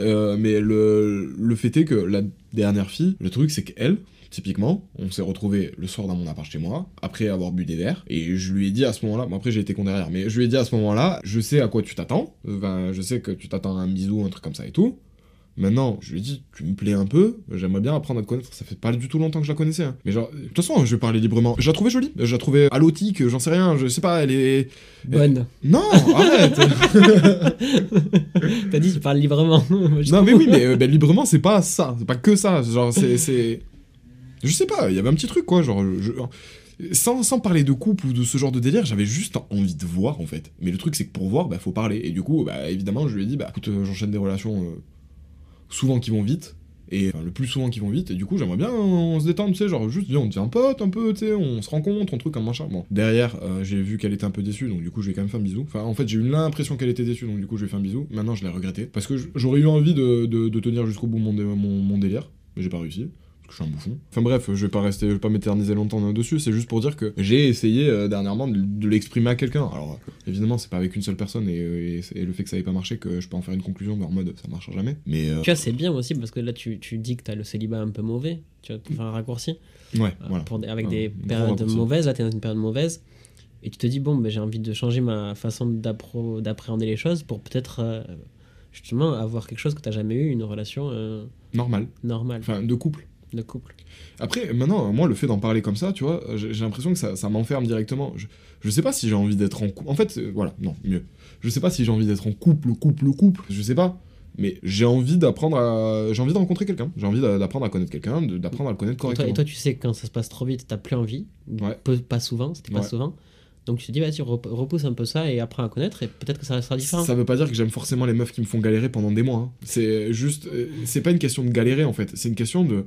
Euh, mais le, le fait est que la dernière fille, le truc, c'est qu'elle. Typiquement, on s'est retrouvé le soir dans mon appart chez moi, après avoir bu des verres, et je lui ai dit à ce moment-là, bon après j'ai été con derrière, mais je lui ai dit à ce moment-là, je sais à quoi tu t'attends, enfin, je sais que tu t'attends à un bisou, un truc comme ça et tout, Maintenant, je lui ai dit, tu me plais un peu, j'aimerais bien apprendre à te connaître. Ça fait pas du tout longtemps que je la connaissais. hein. Mais genre, de toute façon, je vais parler librement. Je la trouvais jolie. Je la trouvais allotique, j'en sais rien. Je sais pas, elle est. Bonne. Non, arrête [laughs] T'as dit, tu parles librement. [laughs] Non, mais oui, mais euh, ben, librement, c'est pas ça. C'est pas que ça. Genre, c'est. Je sais pas, il y avait un petit truc, quoi. Genre, je- Sans, sans parler de couple ou de ce genre de délire, j'avais juste envie de voir, en fait. Mais le truc, c'est que pour voir, bah, faut parler. Et du coup, bah, évidemment, je lui ai dit, bah, écoute, euh, j'enchaîne des relations euh, souvent qui vont vite. Et le plus souvent qui vont vite, et du coup j'aimerais bien euh, on se détendre, tu sais, genre juste on devient pote un peu, tu sais, on se rencontre, un truc comme machin. Bon, derrière, euh, j'ai vu qu'elle était un peu déçue, donc du coup je lui ai quand même fait un bisou. Enfin, en fait, j'ai eu l'impression qu'elle était déçue, donc du coup je ai fait un bisou. Maintenant, je l'ai regretté, parce que j'aurais eu envie de, tenir jusqu'au bout mon, dé- mon délire, mais j'ai pas réussi. Que je suis un bouffon. Enfin bref, je vais pas rester, je vais pas m'éterniser longtemps dessus, c'est juste pour dire que j'ai essayé euh, dernièrement de, de l'exprimer à quelqu'un. Alors euh, évidemment, c'est pas avec une seule personne et, et, et le fait que ça ait pas marché que je peux en faire une conclusion en mode ça marchera jamais. Mais euh, Tu vois, c'est bien aussi parce que là, tu, tu dis que t'as le célibat un peu mauvais. Tu vois, faire un raccourci. ouais, Euh, voilà. pour avec des périodes mauvaises. Là, t'es dans une période mauvaise. Et tu te dis, bon, ben, j'ai envie de changer ma façon d'appréhender les choses pour peut-être euh, justement avoir quelque chose que t'as jamais eu, une relation euh, Normal. normale Enfin, de couple. De couple. Après, maintenant, moi, le fait d'en parler comme ça, tu vois, j'ai j'ai l'impression que ça, ça m'enferme directement. Je, je sais pas si j'ai envie d'être en couple. En fait, euh, voilà, non, mieux. Je sais pas si j'ai envie d'être en couple, couple, couple. Je sais pas. Mais j'ai envie d'apprendre à. J'ai envie de rencontrer quelqu'un. J'ai envie d'a- d'apprendre à connaître quelqu'un, d'apprendre à le connaître Et toi, correctement. et toi, tu sais que quand ça se passe trop vite, t'as plus envie. Ouais. Peu- pas souvent, c'était pas Ouais. souvent. Donc tu te dis, vas-y, rep- repousse un peu ça et apprends à connaître et peut-être que ça sera différent. Ça veut pas dire que j'aime forcément les meufs qui me font galérer pendant des mois. hein. C'est juste. euh, C'est pas une question de galérer en fait. C'est une question de.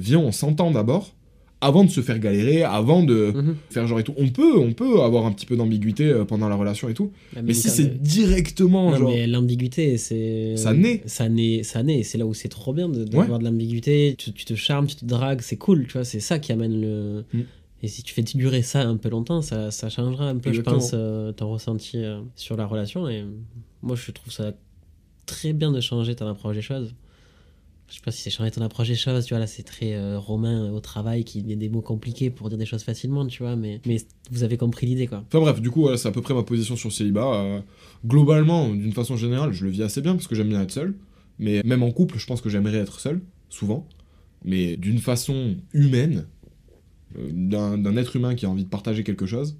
Viens, on s'entend d'abord. Avant de se faire galérer, avant de Mhm. faire genre et tout. On peut, on peut avoir un petit peu d'ambiguïté euh, pendant la relation et tout. Mais si c'est directement Non, genre. mais l'ambiguïté, c'est. Ça naît. Ça naît, ça naît. C'est là où c'est trop bien de- Ouais. d'avoir de l'ambiguïté. Tu, tu te charmes, tu te dragues, c'est cool, tu vois. C'est ça qui amène le. Mm. Et si tu fais durer ça un peu longtemps, ça, ça changera un peu, Exactement. je pense, euh, ton ressenti euh, sur la relation. Et moi, je trouve ça très bien de changer ton approche des choses. Je sais pas si c'est changer ton approche des choses, tu vois, là c'est très euh, romain au travail, qui met des mots compliqués pour dire des choses facilement, tu vois, mais, mais vous avez compris l'idée, quoi. Enfin bref, du coup, c'est à peu près ma position sur le célibat. Euh, globalement, d'une façon générale, je le vis assez bien parce que j'aime bien être seul. Mais même en couple, je pense que j'aimerais être seul, souvent. Mais d'une façon humaine, euh, d'un être humain qui a envie de partager quelque chose.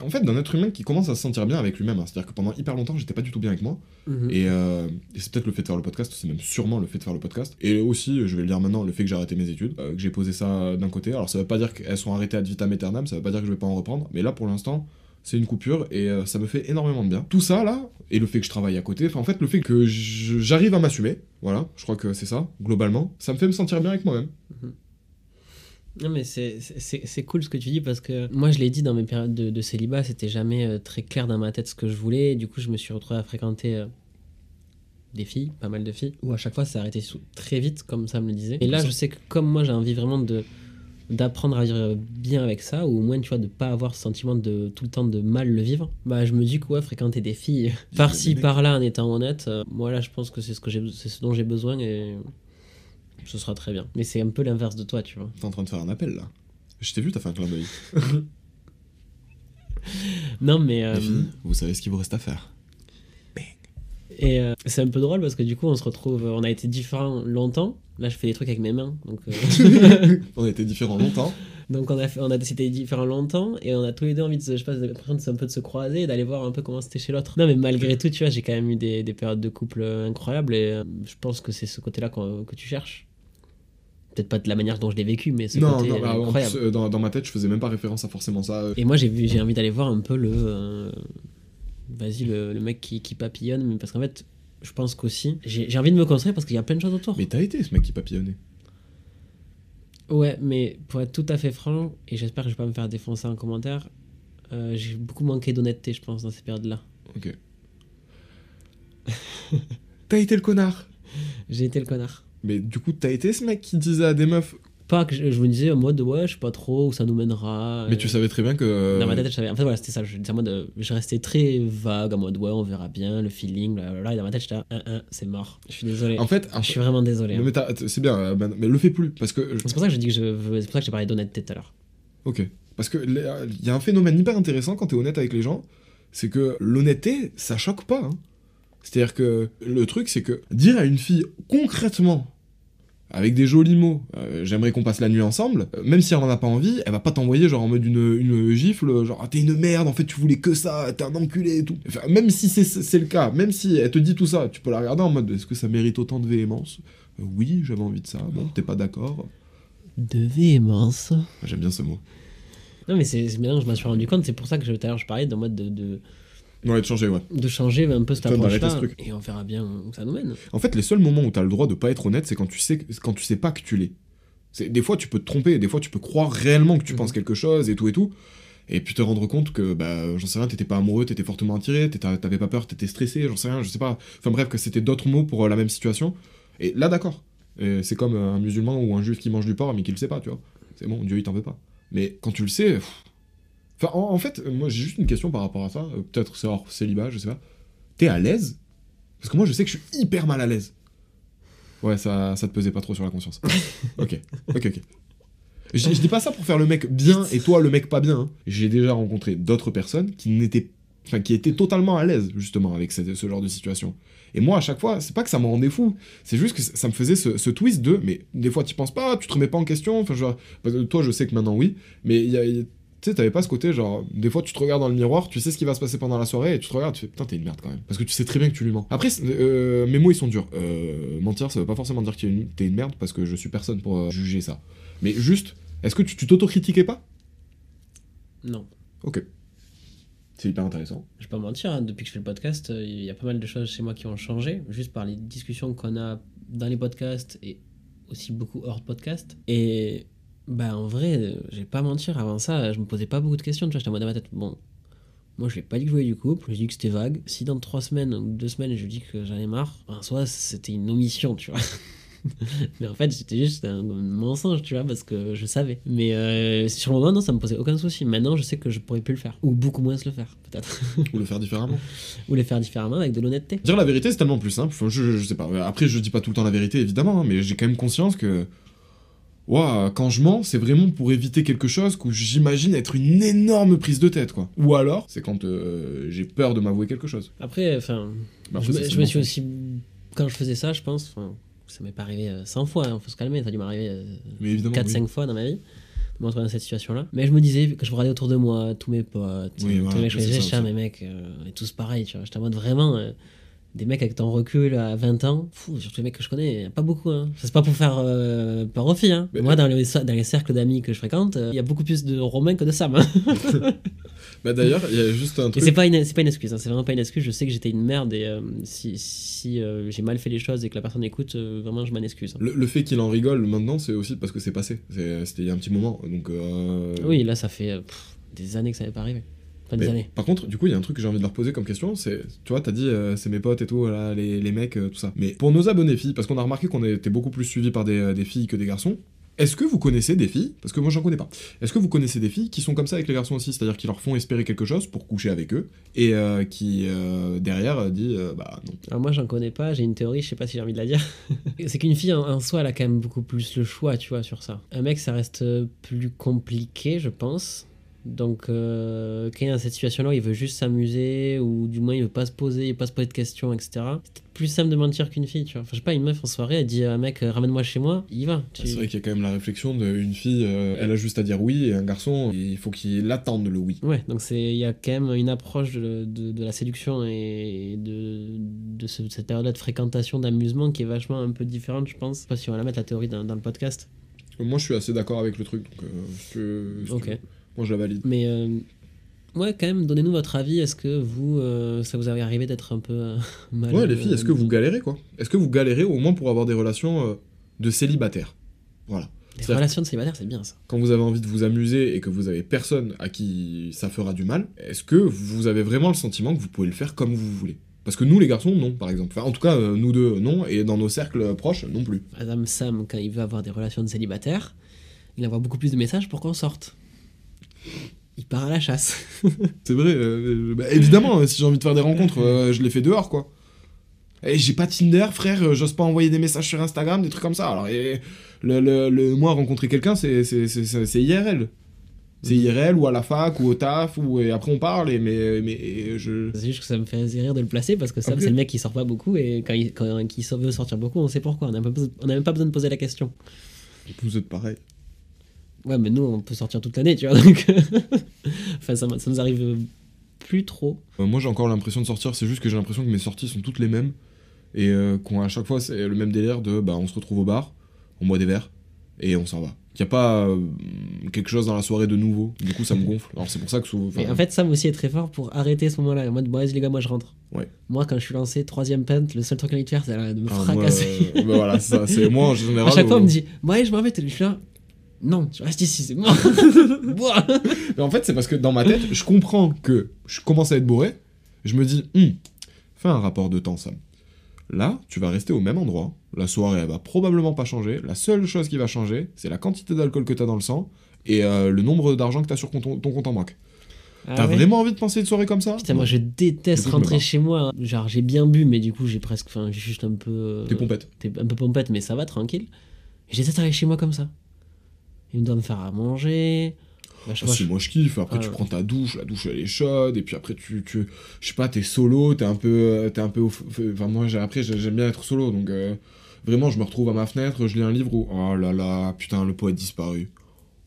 En fait, d'un être humain qui commence à se sentir bien avec lui-même. hein. C'est-à-dire que pendant hyper longtemps, j'étais pas du tout bien avec moi. Mhm. Et, euh, et c'est peut-être le fait de faire le podcast, c'est même sûrement le fait de faire le podcast. Et aussi, je vais le dire maintenant, le fait que j'ai arrêté mes études, euh, que j'ai posé ça d'un côté. Alors ça veut pas dire qu'elles sont arrêtées ad vitam aeternam, ça veut pas dire que je vais pas en reprendre, mais là pour l'instant, c'est une coupure et euh, ça me fait énormément de bien. Tout ça là, et le fait que je travaille à côté, enfin en fait le fait que j'arrive à m'assumer, voilà, je crois que c'est ça, globalement, ça me fait me sentir bien avec moi-même. Non, mais c'est- cool ce que tu dis parce que moi, je l'ai dit dans mes périodes de, de célibat, c'était jamais euh, très clair dans ma tête ce que je voulais. Et du coup, je me suis retrouvé à fréquenter euh, des filles, pas mal de filles, où à chaque fois, ça arrêté sous- très vite, comme ça me le disait. Et là, je sais que comme moi, j'ai envie vraiment de d'apprendre à vivre bien avec ça ou au moins tu vois de pas avoir ce sentiment de tout le temps de mal le vivre bah je me dis que ouais fréquenter des filles [laughs] par-ci par-là en étant honnête euh, moi là je pense que c'est ce que j'ai c'est ce dont j'ai besoin et ce sera très bien mais c'est un peu l'inverse de toi tu vois T'es en train de faire un appel là. Je t'ai vu, t'as fait un clin d'œil. [laughs] non mais euh, filles, vous savez ce qu'il vous reste à faire. Et euh, c'est un peu drôle parce que du coup, on se retrouve, on a été différents longtemps. Là, je fais des trucs avec mes mains. Donc, euh, [laughs] On était différents longtemps. donc on a fait, on a été différents longtemps et on a tous les deux envie de se, je sais pas, l'impression de un peu de se croiser et d'aller voir un peu comment c'était chez l'autre. Non, mais malgré tout, tu vois, j'ai quand même eu des, des périodes de couple euh, incroyables et je pense que c'est ce côté-là qu'on- que tu cherches. Peut-être pas de la manière dont je l'ai vécu, mais ce non, côté non, bah, en plus, euh, dans, dans ma tête, je faisais même pas référence à forcément ça. euh. Et moi, j'ai j'ai envie d'aller voir un peu le. euh, Vas-y, le, le mec qui, qui papillonne, mais parce qu'en fait, je pense qu'aussi, j'ai j'ai envie de me construire parce qu'il y a plein de choses autour. Mais t'as été ce mec qui papillonnait. Ouais, mais pour être tout à fait franc, et j'espère que je vais pas me faire défoncer en commentaire, euh, j'ai beaucoup manqué d'honnêteté, je pense, dans ces périodes-là. Ok. [laughs] t'as été le connard. J'ai été le connard. Mais du coup, t'as été ce mec qui disait à des meufs. Pas que je, je me disais en mode, ouais, je sais pas trop où ça nous mènera. Mais euh, tu savais très bien que. Dans ma tête, je savais. En fait, voilà, c'était ça. Je, en mode, euh, je restais très vague, en mode, ouais, on verra bien, le feeling, blablabla. Et dans ma tête, j'étais là, un, un, c'est mort. Je suis désolé. En fait, je suis vraiment désolé. hein. mais t'as- c'est bien, euh, ben, mais le fais plus. Parce que. C'est pour ça que je dis que je C'est pour ça que j'ai parlé d'honnêteté tout à l'heure. Ok. Parce que il y a un phénomène hyper intéressant quand t'es honnête avec les gens, c'est que l'honnêteté, ça choque pas. hein. C'est-à-dire que le truc, c'est que dire à une fille concrètement, avec des jolis mots, euh, j'aimerais qu'on passe la nuit ensemble, euh, même si elle en a pas envie, elle va pas t'envoyer genre en mode une, une gifle, genre Ah, t'es une merde, en fait tu voulais que ça, t'es un enculé et tout. Enfin, même si c'est- c'est le cas, même si elle te dit tout ça, tu peux la regarder en mode est-ce que ça mérite autant de véhémence? Euh, Oui, j'avais envie de ça, bon, t'es pas d'accord. De véhémence. J'aime bien ce mot. Non, mais c'est c'est maintenant que je m'en suis rendu compte. C'est pour ça que je- tout à l'heure, je parlais d'un mode de, de, Non, de changer, ouais. de changer un peu cette approche-là. Et on verra bien où ça nous mène. En fait, les seuls moments où t'as le droit de pas être honnête, c'est quand tu sais quand tu sais pas que tu l'es. Des fois tu peux te tromper, des fois tu peux croire réellement que tu Mhm. penses quelque chose et tout et tout, et puis te rendre compte que bah j'en sais rien, t'étais pas amoureux, t'étais fortement attiré, t'avais pas peur, t'étais stressé, j'en sais rien, je sais pas. Enfin bref, que c'était d'autres mots pour euh, la même situation. Et là d'accord. C'est comme euh, un musulman ou un juif qui mange du porc mais qui le sait pas, tu vois. C'est bon, Dieu il t'en veut pas. Mais quand tu le sais. pff. Enfin en, en fait, moi j'ai juste une question par rapport à ça. euh, Peut-être c'est hors célibat, je sais pas. T'es à l'aise? Parce que moi je sais que je suis hyper mal à l'aise. Ouais, ça, ça te pesait pas trop sur la conscience. [laughs] ok, ok, ok. Je, je dis pas ça pour faire le mec bien et toi le mec pas bien. hein. J'ai déjà rencontré d'autres personnes qui n'étaient, enfin qui étaient totalement à l'aise justement avec ce, ce genre de situation. Et moi à chaque fois, c'est pas que ça me rendait fou, c'est juste que ça me faisait ce, ce twist de, mais des fois tu penses pas, tu te remets pas en question. Enfin, parce que toi je sais que maintenant oui, mais il y a, il y a- tu sais, t'avais pas ce côté genre, des fois tu te regardes dans le miroir, tu sais ce qui va se passer pendant la soirée et tu te regardes, tu fais putain t'es une merde quand même, parce que tu sais très bien que tu lui mens. Après, euh, mes mots ils sont durs. Euh, mentir, ça veut pas forcément dire que t'es une, merde parce que je suis personne pour euh, juger ça. Mais juste, est-ce que tu t'autocritiquais pas? Non. Ok. C'est hyper intéressant. Je vais pas mentir, hein, depuis que je fais le podcast, il y a pas mal de choses chez moi qui ont changé, juste par les discussions qu'on a dans les podcasts et aussi beaucoup hors podcast. Et bah en vrai, euh, je vais pas mentir, avant ça, je me posais pas beaucoup de questions, tu vois, j'étais en mode dans ma tête, bon, moi je l'ai pas dit que je voulais du couple, j'ai dit que c'était vague. Si dans trois semaines ou deux semaines je dis que j'en ai marre, en soi c'était une omission, tu vois. [laughs] Mais en fait, c'était juste un mensonge, tu vois, parce que je savais. Mais euh, sur le moment, non, ça me posait aucun souci. Maintenant, je sais que je pourrais plus le faire. Ou beaucoup moins le faire, peut-être. Ou le faire différemment. [laughs] Ou les faire différemment avec de l'honnêteté. Dire la vérité, c'est tellement plus simple. Je, je- je sais pas. Après, je dis pas tout le temps la vérité, évidemment, hein, mais j'ai quand même conscience que. Quand je mens, c'est vraiment pour éviter quelque chose que j'imagine être une énorme prise de tête, quoi. Ou alors, c'est quand euh, j'ai peur de m'avouer quelque chose. Après, enfin, Mais je, me- je suis aussi. Quand je faisais ça, je pense, ça m'est pas arrivé euh, 100 fois, il faut se calmer, ça a dû m'arriver euh, Mais évidemment. 4-5 oui. fois dans ma vie, me retrouver dans cette situation-là. Mais je me disais que je regardais autour de moi, tous mes potes, Oui, tous voilà, les mecs, je disais, mes mecs, euh, on est tous pareils, tu vois. J'étais en mode vraiment. euh, des mecs avec ton recul à 20 ans, fou, surtout les mecs que je connais, pas beaucoup. Hein. C'est pas pour faire euh, peur aux filles. Hein. Moi, dans les, dans les cercles d'amis que je fréquente, il y a beaucoup plus de Romains que de Sam. hein. [laughs] Bah d'ailleurs, il y a juste un truc. c'est pas une, pas une excuse, hein, c'est vraiment pas une excuse. Je sais que j'étais une merde et euh, si, si euh, j'ai mal fait les choses et que la personne écoute, euh, vraiment je m'en excuse. Le, le fait qu'il en rigole maintenant, c'est aussi parce que c'est passé. C'était il y a un petit moment. Donc. euh, Oui, là ça fait euh, pff, des années que ça n'est pas arrivé. Pas des Mais années. Par contre, du coup, il y a un truc que j'ai envie de leur poser comme question, c'est, tu vois, t'as dit, euh, c'est mes potes et tout, là, les, les mecs, euh, tout ça. Mais pour nos abonnés filles, parce qu'on a remarqué qu'on était beaucoup plus suivis par des, euh, des filles que des garçons, est-ce que vous connaissez des filles, parce que moi j'en connais pas, est-ce que vous connaissez des filles qui sont comme ça avec les garçons aussi, c'est-à-dire qui leur font espérer quelque chose pour coucher avec eux, et euh, qui, euh, derrière, dit, euh, bah non. Alors moi j'en connais pas, j'ai une théorie, je sais pas si j'ai envie de la dire. [laughs] c'est qu'une fille en, en soi elle a quand même beaucoup plus le choix, tu vois, sur ça. Un mec ça reste plus compliqué, je pense. Donc euh, quand il est dans cette situation-là, où il veut juste s'amuser ou du moins il veut pas se poser, il veut pas se poser de questions, etc. C'est peut-être plus simple de mentir qu'une fille, tu vois. Enfin, je sais pas, une meuf en soirée, elle dit à un mec euh, ramène-moi chez moi, il va. Tu- C'est vrai qu'il y a quand même la réflexion d'une fille, euh, elle a juste à dire oui, et un garçon, il faut qu'il attende le oui. Ouais, donc il y a quand même une approche de, de, de la séduction et de, de ce- cette période-là de fréquentation, d'amusement qui est vachement un peu différente, je pense. Je sais pas si on va la mettre la théorie dans, dans le podcast. Moi, je suis assez d'accord avec le truc. Donc, euh, Ok. Moi, je la valide. Mais euh, ouais, quand même, donnez-nous votre avis. Est-ce que vous, euh, ça vous avait arrivé d'être un peu euh, mal Ouais, les filles, est-ce que vous galérez, quoi? Est-ce que vous galérez au moins pour avoir des relations de célibataires? Voilà. C'est-à-dire relations de célibataire, c'est bien ça. Quand vous avez envie de vous amuser et que vous avez personne à qui ça fera du mal, est-ce que vous avez vraiment le sentiment que vous pouvez le faire comme vous voulez? Parce que nous, les garçons, non, par exemple. Enfin, en tout cas, euh, nous deux, non, et dans nos cercles proches, non plus. Madame Sam, quand il veut avoir des relations de célibataire, il envoie beaucoup plus de messages pour qu'on sorte. Il part à la chasse. [laughs] C'est vrai, euh, bah, évidemment, si j'ai envie de faire des rencontres, euh, je les fais dehors, quoi. Et j'ai pas Tinder, frère, euh, j'ose pas envoyer des messages sur Instagram, des trucs comme ça. Alors, et, le, le, le- moi, rencontrer quelqu'un, c'est c'est- c'est- c'est- c'est IRL. C'est IRL ou à la fac ou au taf, ou, et après on parle, et, mais, mais je. C'est juste que ça me fait rire de le placer parce que Sam, Ok. c'est le mec qui sort pas beaucoup et quand il, quand il veut sortir beaucoup, on sait pourquoi. On pas n'a même pas besoin de poser la question. Vous êtes pareil. Ouais, mais nous, on peut sortir toute l'année, tu vois. [laughs] Donc... enfin, ça, ça nous arrive plus trop. Euh, moi, j'ai encore l'impression de sortir, c'est juste que j'ai l'impression que mes sorties sont toutes les mêmes, et euh, qu'à chaque fois, c'est le même délire de bah, on se retrouve au bar, on boit des verres, et on s'en va. Qu'il n'y a pas euh, quelque chose dans la soirée de nouveau, du coup, ça me gonfle. Alors, c'est pour ça que souvent. En fait, Sam aussi est très fort pour arrêter ce moment-là. En mode, bon, les gars, moi je rentre. Ouais. Moi, quand je suis lancé, troisième pente, le seul truc qu'il a envie de faire, c'est de me Ah, moi, fracasser. euh, bah voilà, ça, c'est moi en général. [laughs] à chaque fois, on me dit, ouais, je m'en vais, je suis là. Non, tu restes ici, c'est moi. [laughs] Bois. Mais en fait, c'est parce que dans ma tête, je comprends que je commence à être bourré. Je me dis, Hum, fais un rapport de temps, Sam. Là, tu vas rester au même endroit. La soirée, elle va probablement pas changer. La seule chose qui va changer, c'est la quantité d'alcool que t'as dans le sang et euh, le nombre d'argent que t'as sur ton, ton compte en banque. Ah T'as ouais vraiment envie de penser une soirée comme ça? Putain, moi je déteste coup, rentrer chez moi. Genre, j'ai bien bu, mais du coup, j'ai presque. Enfin, j'ai juste un peu. euh, T'es pompette. T'es un peu pompette, mais ça va, tranquille. Et J'ai aller chez moi comme ça. Il me doit me faire à manger. Bah, je Ah, si, moi je kiffe. Après, Ah tu ouais. prends ta douche, la douche elle est chaude, et puis après, tu. tu je sais pas, t'es solo, t'es un peu. euh, T'es un peu. Enfin, moi, j'ai- après, j'ai- j'aime bien être solo, donc. euh, vraiment, je me retrouve à ma fenêtre, je lis un livre où. Oh là là, putain, le poète disparu.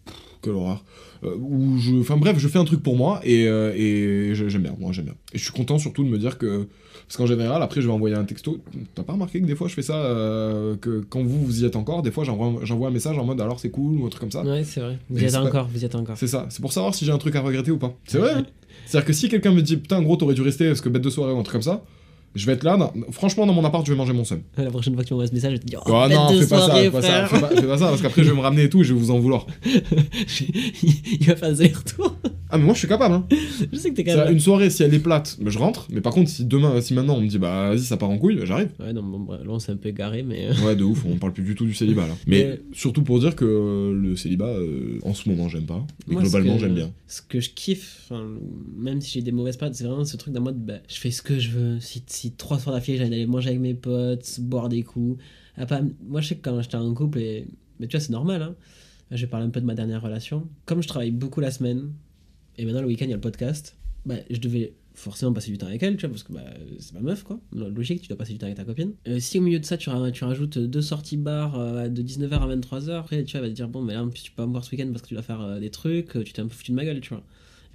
Pff, Quelle horreur. Euh, où je. Enfin, bref, je fais un truc pour moi, et, euh, et j'ai- j'aime bien, moi, j'aime bien. Et je suis content surtout de me dire que. Parce qu'en général, après, je vais envoyer un texto. T'as pas remarqué que des fois, je fais ça, euh, que quand vous, vous y êtes encore, des fois, j'envoie un message en mode alors c'est cool, ou un truc comme ça. Ouais, c'est vrai. Vous y êtes encore, vous y êtes encore. C'est ça, c'est pour savoir si j'ai un truc à regretter ou pas. C'est vrai, hein [laughs] C'est-à-dire que si quelqu'un me dit putain, gros, t'aurais dû rester parce que bête de soirée ou un truc comme ça, je vais être là, dans- franchement, dans mon appart, je vais manger mon seum. [laughs] La prochaine fois que tu m'envoies ce message, je vais te dire Oh, Oh bête non, fais pas ça, fais pas ça, fais pas, fais pas ça, parce qu'après je vais me ramener et tout et je vais vous en vouloir. [laughs] Il va faire des allers-retours. Ah, mais moi je suis capable, hein. [laughs] Je sais que t'es capable. Une soirée, si elle est plate, bah, je rentre, mais par contre, si demain, si maintenant on me dit bah vas-y, ça part en couille, j'arrive. Ouais, non, bon, bah, là on s'est un peu égaré, mais. euh, Ouais, de ouf, on parle plus du tout du célibat là. Mais surtout pour dire que euh, le célibat, euh, en ce moment, j'aime pas. Mais Moi, globalement, j'aime bien. Ce que je kiffe, même si j'ai des mauvaises périodes, c'est vraiment ce truc d'un mode, bah, je fais ce que je veux. Si, trois soirs d'affilée, j'allais aller manger avec mes potes, boire des coups. Ah, pas- moi, je sais que quand j'étais en couple, et... mais tu vois, c'est normal, hein. Je vais parler un peu de ma dernière relation. Comme je travaille beaucoup la semaine, et maintenant le week-end, il y a le podcast, bah, je devais forcément passer du temps avec elle, tu vois, parce que bah, c'est ma meuf, quoi. Logique, tu dois passer du temps avec ta copine. Euh, si au milieu de ça, tu, ra- tu rajoutes deux sorties bar euh, de 19h à 23h, après, tu vois, elle va te dire, bon, mais là, tu peux pas me voir ce week-end parce que tu dois faire euh, des trucs, tu t'es un peu foutu de ma gueule, tu vois.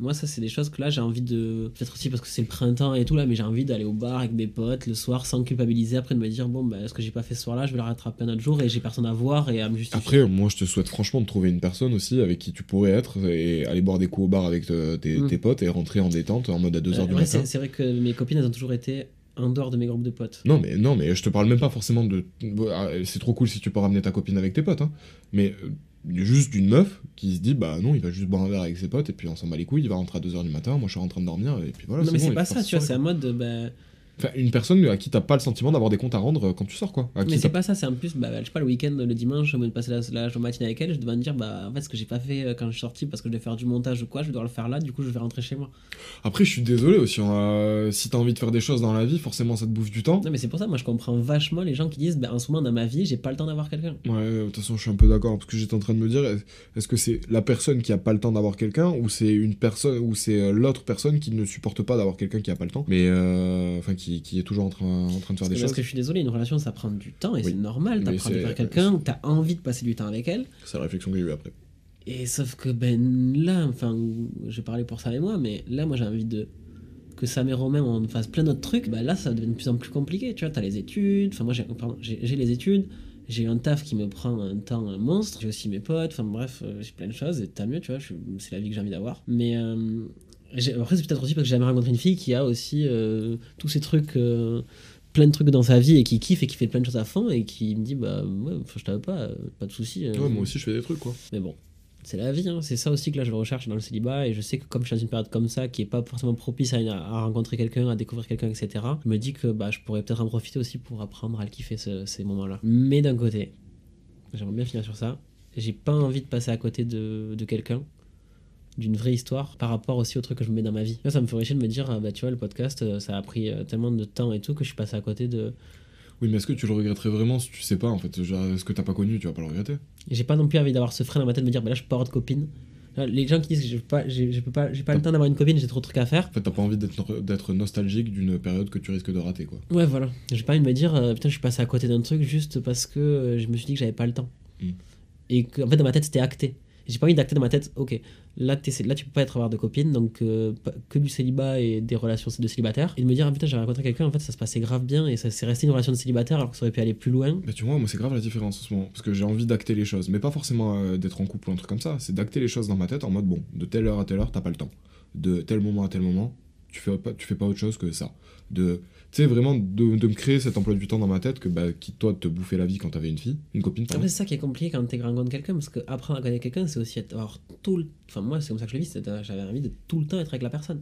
Moi, ça, c'est des choses que là, j'ai envie de. Peut-être aussi parce que c'est le printemps et tout, là, mais j'ai envie d'aller au bar avec mes potes le soir sans culpabiliser, après de me dire, bon, bah, ce que j'ai pas fait ce soir-là, je vais le rattraper un autre jour et j'ai personne à voir et à me justifier. Après, moi, je te souhaite franchement de trouver une personne aussi avec qui tu pourrais être et aller boire des coups au bar avec euh, tes, Mm. tes potes et rentrer en détente en mode à 2h Euh, du ouais, matin. c'est vrai que mes copines, elles ont toujours été en dehors de mes groupes de potes. Non, mais non, mais je te parle même pas forcément de. Ah, C'est trop cool si tu peux ramener ta copine avec tes potes, hein. Mais euh, juste d'une meuf qui se dit, bah non, il va juste boire un verre avec ses potes et puis on s'en bat les couilles, il va rentrer à 2h du matin, moi je suis en train de dormir et puis voilà. non, mais c'est pas ça, tu vois, c'est un mode de. Bah, une personne à qui t'as pas le sentiment d'avoir des comptes à rendre euh, quand tu sors, quoi. À qui mais c'est pas ça, c'est en plus, bah, je sais pas, le week-end, le dimanche, au lieu de passer la, la matinée avec elle, je devais me dire, bah, en fait, ce que j'ai pas fait euh, quand je suis sorti parce que je devais faire du montage ou quoi, je dois le faire là, du coup, je vais rentrer chez moi. Après, je suis désolé aussi, hein, euh, si t'as envie de faire des choses dans la vie, forcément ça te bouffe du temps. Non, mais c'est pour ça, moi, je comprends vachement les gens qui disent, bah, en ce moment, dans ma vie, j'ai pas le temps d'avoir quelqu'un. Ouais, de toute façon, je suis un peu d'accord parce que j'étais en train de me dire est- est-ce que c'est la personne qui a pas le temps d'avoir quelqu'un ou c'est une personne ou c'est euh, l'autre personne qui ne supporte pas d'avoir quelqu'un qui a pas le temps? Mais euh, enfin qui, qui est toujours en train, en train de faire des Parce choses que je suis désolé, une relation, ça prend du temps et Oui. c'est normal, t'apprends à quelqu'un, t'as envie de passer du temps avec elle. c'est la réflexion que j'ai eue après Et sauf que ben là, enfin, je vais parler pour ça et moi, mais là, moi j'ai envie de que Sam et Romain on fasse plein d'autres trucs. Bah là, ça devient de plus en plus compliqué. Tu vois, t'as les études. Enfin, moi j'ai j'ai j'ai les études, j'ai un taf qui me prend un temps un monstre, j'ai aussi mes potes, enfin bref, euh, j'ai plein de choses, et tant mieux, tu vois, c'est la vie que j'ai envie d'avoir. Mais euh, j'ai- après, c'est peut-être aussi parce que j'ai jamais rencontré une fille qui a aussi euh, tous ces trucs, euh, plein de trucs dans sa vie et qui kiffe et qui fait plein de choses à fond et qui me dit, bah ouais, je t'avais pas, euh, pas de soucis. Ouais, moi aussi, je fais des trucs, quoi. Mais bon, c'est la vie, hein. c'est ça aussi que là je recherche dans le célibat et je sais que comme je suis dans une période comme ça qui est pas forcément propice à, à rencontrer quelqu'un, à découvrir quelqu'un, etc., je me dis que bah, je pourrais peut-être en profiter aussi pour apprendre à le kiffer ce- ces moments-là. Mais d'un côté, j'aimerais bien finir sur ça, j'ai pas envie de passer à côté de, de quelqu'un d'une vraie histoire par rapport aussi au truc que je me mets dans ma vie. Là, ça me ferait chier de me dire, ah, bah tu vois, le podcast, euh, ça a pris euh, tellement de temps et tout que je suis passé à côté de... Oui, mais est-ce que tu le regretterais vraiment si tu sais pas, en fait? Genre, Est-ce que t'as pas connu, tu vas pas le regretter? Et J'ai pas non plus envie d'avoir ce frein dans ma tête de me dire, bah là je peux pas avoir de copine. Les gens qui disent que je pas, j'ai- pas, j'ai pas le temps d'avoir une copine, j'ai trop de trucs à faire. En fait, t'as pas envie d'être d'être nostalgique d'une période que tu risques de rater, quoi. Ouais, voilà. J'ai pas envie de me dire, euh, putain, je suis passé à côté d'un truc juste parce que euh, je me suis dit que j'avais pas le temps. Mm. Et que, en fait, dans ma tête, c'était acté. J'ai pas envie d'acter dans ma tête, ok, là, tu peux pas être avoir de copine, donc euh, que du célibat et des relations de célibataire. Et de me dire, ah, putain, j'ai rencontré quelqu'un, en fait, ça se passait grave bien et ça s'est resté une relation de célibataire alors que ça aurait pu aller plus loin. Mais tu vois, moi, c'est grave la différence en ce moment. Parce que j'ai envie d'acter les choses. Mais pas forcément euh, d'être en couple ou un truc comme ça. C'est d'acter les choses dans ma tête en mode, bon, de telle heure à telle heure, t'as pas le temps. De tel moment à tel moment, tu fais pas, tu fais pas autre chose que ça. De, tu sais, vraiment de, de me créer cet emploi du temps dans ma tête que, bah, qui, toi, te bouffait la vie quand t'avais une fille, une copine. Après, c'est ça qui est compliqué quand tu rencontres quelqu'un, parce que apprendre à connaître quelqu'un, c'est aussi être, avoir tout le. Enfin, moi, c'est comme ça que je le vis, c'est j'avais envie de tout le temps être avec la personne.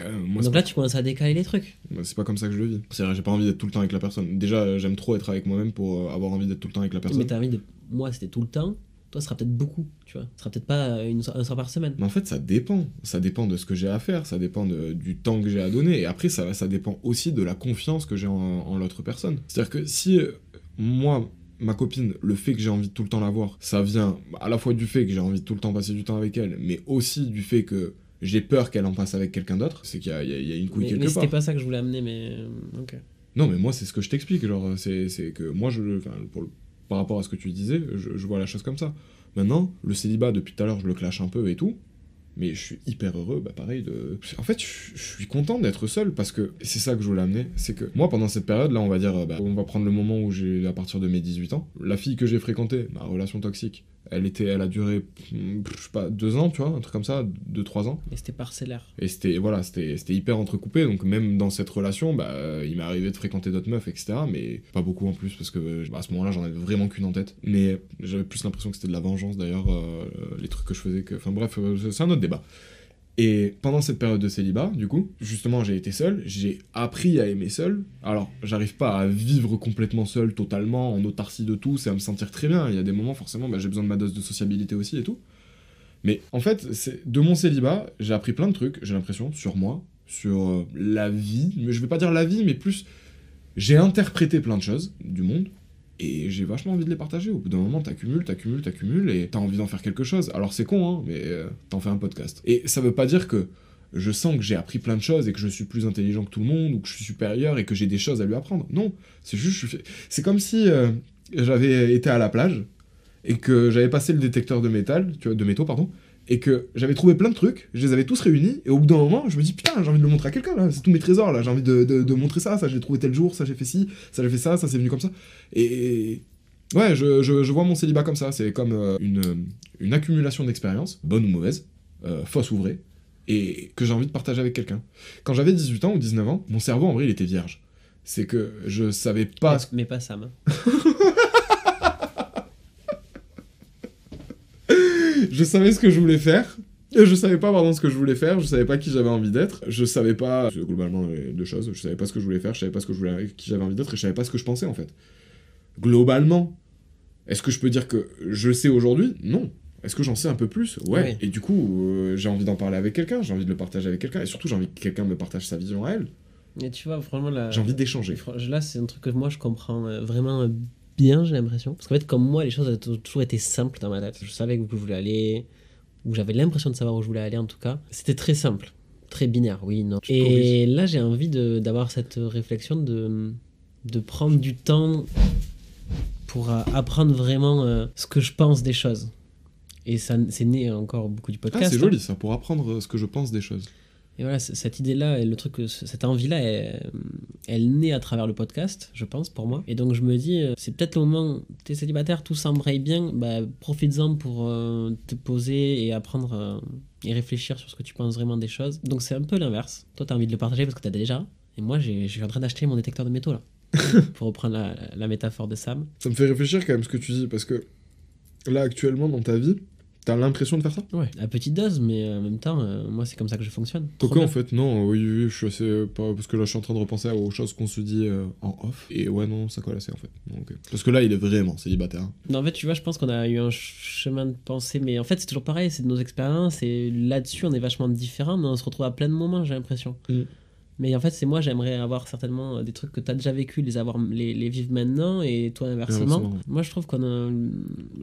Euh, moi, c'est Donc là, tu commences à décaler les trucs. Moi, C'est pas comme ça que je le vis. C'est-à-dire, j'ai pas envie d'être tout le temps avec la personne. Déjà, j'aime trop être avec moi-même pour euh, avoir envie d'être tout le temps avec la personne. Mais t'as envie de. Moi, c'était tout le temps. Toi, ce sera peut-être beaucoup, tu vois. Ce sera peut-être pas une, un soir par semaine. Mais en fait, ça dépend. Ça dépend de ce que j'ai à faire, ça dépend de- du temps que j'ai à donner. Et après, ça, ça dépend aussi de la confiance que j'ai en, en l'autre personne. C'est-à-dire que si euh, moi, ma copine, le fait que j'ai envie de tout le temps la voir, ça vient à la fois du fait que j'ai envie de tout le temps passer du temps avec elle, mais aussi du fait que j'ai peur qu'elle en passe avec quelqu'un d'autre, c'est qu'il y, a- y y une couille Mais, mais quelque c'était part. pas ça que je voulais amener, mais. euh, Ok. Non, mais moi, c'est ce que je t'explique. Genre, c'est que moi, je, pour le- par rapport à ce que tu disais, je, vois la chose comme ça. Maintenant, le célibat, depuis tout à l'heure, je le clash un peu et tout. Mais je suis hyper heureux, bah pareil, de... En fait, je, suis content d'être seul parce que c'est ça que je voulais amener. C'est que moi, pendant cette période, là, on va dire, euh, bah, on va prendre le moment où j'ai, à partir de mes 18 ans, la fille que j'ai fréquentée, ma relation toxique, elle était, elle a duré, je sais pas, deux ans, tu vois, un truc comme ça, deux, trois ans. Et c'était parcellaire. Et c'était voilà, c'était c'était hyper entrecoupé, donc même dans cette relation, bah, euh, il m'est arrivé de fréquenter d'autres meufs, etc. Mais pas beaucoup en plus, parce que bah, à ce moment-là, j'en avais vraiment qu'une en tête. Mais j'avais plus l'impression que c'était de la vengeance d'ailleurs, euh, les trucs que je faisais. Que... Enfin bref, euh, c'est un autre débat. Et pendant cette période de célibat, du coup, justement, j'ai été seul, j'ai appris à aimer seul. Alors, j'arrive pas à vivre complètement seul, totalement, en autarcie de tout, c'est à me sentir très bien. Il y a des moments, forcément, bah, j'ai besoin de ma dose de sociabilité aussi et tout. Mais en fait, de mon célibat, j'ai appris plein de trucs, j'ai l'impression, sur moi, sur euh, la vie. Mais je vais pas dire la vie, mais plus. J'ai interprété plein de choses du monde. Et j'ai vachement envie de les partager. Au bout d'un moment, t'accumules, t'accumules, t'accumules, et t'as envie d'en faire quelque chose. Alors c'est con, hein, mais euh, t'en fais un podcast. Et ça veut pas dire que je sens que j'ai appris plein de choses et que je suis plus intelligent que tout le monde, ou que je suis supérieur et que j'ai des choses à lui apprendre. Non, c'est juste, c'est comme si euh, j'avais été à la plage et que j'avais passé le détecteur de métal, tu vois, de métaux, pardon, et que j'avais trouvé plein de trucs, je les avais tous réunis, et au bout d'un moment, je me dis putain, j'ai envie de le montrer à quelqu'un là, c'est tous mes trésors là, j'ai envie de, de- de montrer ça, ça j'ai trouvé tel jour, ça j'ai fait ci, ça j'ai fait ça, ça c'est venu comme ça. Et ouais, je, je- je vois mon célibat comme ça, c'est comme euh, une, une accumulation d'expériences, bonne ou mauvaise, euh, fausse ou vraie, et que j'ai envie de partager avec quelqu'un. Quand j'avais 18 ans ou 19 ans, mon cerveau en vrai il était vierge. C'est que je savais pas mais, mais pas Sam. [laughs] je savais ce que je voulais faire. Je savais pas pardon ce que je voulais faire, je savais pas qui j'avais envie d'être, je savais pas globalement deux choses, je savais pas ce que je voulais faire, je savais pas ce que je voulais qui j'avais envie d'être et je savais pas ce que je pensais en fait. Globalement, est-ce que je peux dire que je le sais aujourd'hui? Non. Est-ce que j'en sais un peu plus? Ouais. Oui. Et du coup, euh, j'ai envie d'en parler avec quelqu'un, j'ai envie de le partager avec quelqu'un et surtout j'ai envie que quelqu'un me partage sa vision à elle. Et tu vois, franchement, là. J'ai envie d'échanger. Là, c'est un truc que moi, je comprends euh, vraiment euh, bien, j'ai l'impression. Parce qu'en fait, comme moi, les choses ont tou- toujours été simples dans ma tête. Je savais où je voulais aller, où j'avais l'impression de savoir où je voulais aller, en tout cas. C'était très simple. Très binaire, oui, non. Et là, j'ai envie d'avoir cette réflexion de, de prendre du temps pour euh, apprendre vraiment euh, ce que je pense des choses. Et ça, c'est né encore beaucoup du Ah, podcast. c'est hein. joli ça, pour apprendre ce que je pense des choses. Et voilà, cette idée-là, et le truc, cette envie-là, elle, elle naît à travers le podcast, je pense, pour moi. Et donc je me dis, euh, c'est peut-être le moment, t'es célibataire, tout s'embraye bien, bah, profites-en pour euh, te poser et apprendre euh, et réfléchir sur ce que tu penses vraiment des choses. Donc c'est un peu l'inverse. Toi, t'as envie de le partager parce que t'as déjà. Et moi, j'ai- je suis en train d'acheter mon détecteur de métaux, là. [laughs] pour reprendre la, la métaphore de Sam. Ça me fait réfléchir quand même ce que tu dis, parce que là, actuellement, dans ta vie, t'as l'impression de faire ça Ouais, à petite dose, mais euh, en même temps, euh, moi, c'est comme ça que je fonctionne. Bien. en fait, non, oui, oui, je suis assez. Pas, parce que là, je suis en train de repenser aux choses qu'on se dit euh, en off. Et ouais, non, ça colle assez, en fait. Donc. Parce que là, il est vraiment célibataire. hein. Non, en fait, tu vois, je pense qu'on a eu un ch- chemin de pensée, mais en fait, c'est toujours pareil, c'est de nos expériences, et là-dessus, on est vachement différents, mais on se retrouve à plein de moments, j'ai l'impression. Mm. Mais en fait, c'est moi, j'aimerais avoir certainement des trucs que tu as déjà vécu, les avoir, les, les vivre maintenant, et toi, inversement. Ouais. Moi, je trouve qu'on a.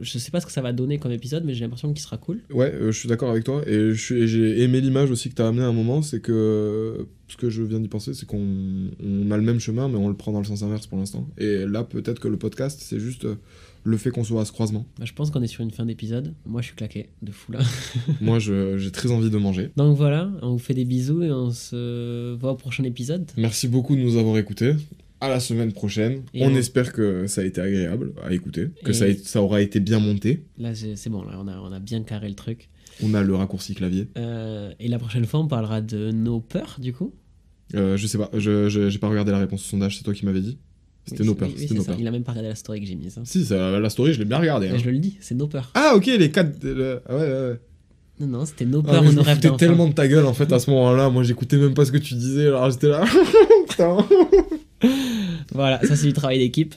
Je sais pas ce que ça va donner comme épisode, mais j'ai l'impression qu'il sera cool. Ouais, euh, je suis d'accord avec toi. Et j'ai aimé l'image aussi que t'as amené à un moment. C'est que. Ce que je viens d'y penser, c'est qu'on on a le même chemin, mais on le prend dans le sens inverse pour l'instant. Et là, peut-être que le podcast, c'est juste euh, le fait qu'on soit à ce croisement. Bah, je pense qu'on est sur une fin d'épisode. Moi, je suis claqué de fou là. [laughs] Moi, j'ai très envie de manger. Donc voilà, on vous fait des bisous et on se voit au prochain épisode. Merci beaucoup de nous avoir écoutés. À la semaine prochaine. Et on espère que ça a été agréable à écouter, que Et- ça, a- ça aura été bien monté. Là, c'est bon, là, on a, on a bien carré le truc. On a le raccourci clavier. Euh, et la prochaine fois, on parlera de nos peurs, du coup. Euh, je sais pas, je, je- j'ai pas regardé la réponse au sondage, c'est toi qui m'avais dit. C'était nos peurs. Il a même pas regardé la story que j'ai mise. hein. Si, ça, la story, je l'ai bien regardée. Hein. Je le dis, c'est nos peurs. Ah, ok, les 4. Ah ouais, ouais, ouais. Non, non, c'était nos Ah, peurs rêves foutais d'enfant. tellement de ta gueule en fait à ce moment-là. Moi, j'écoutais même pas ce que tu disais. Alors j'étais là. [laughs] Voilà, ça c'est du travail d'équipe.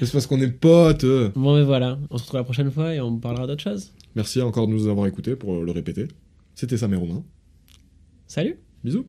C'est parce qu'on est potes. euh. Bon, mais voilà, on se retrouve la prochaine fois et on parlera d'autre chose. Merci encore de nous avoir écoutés pour le répéter. C'était Sam et Romain. Salut Bisous.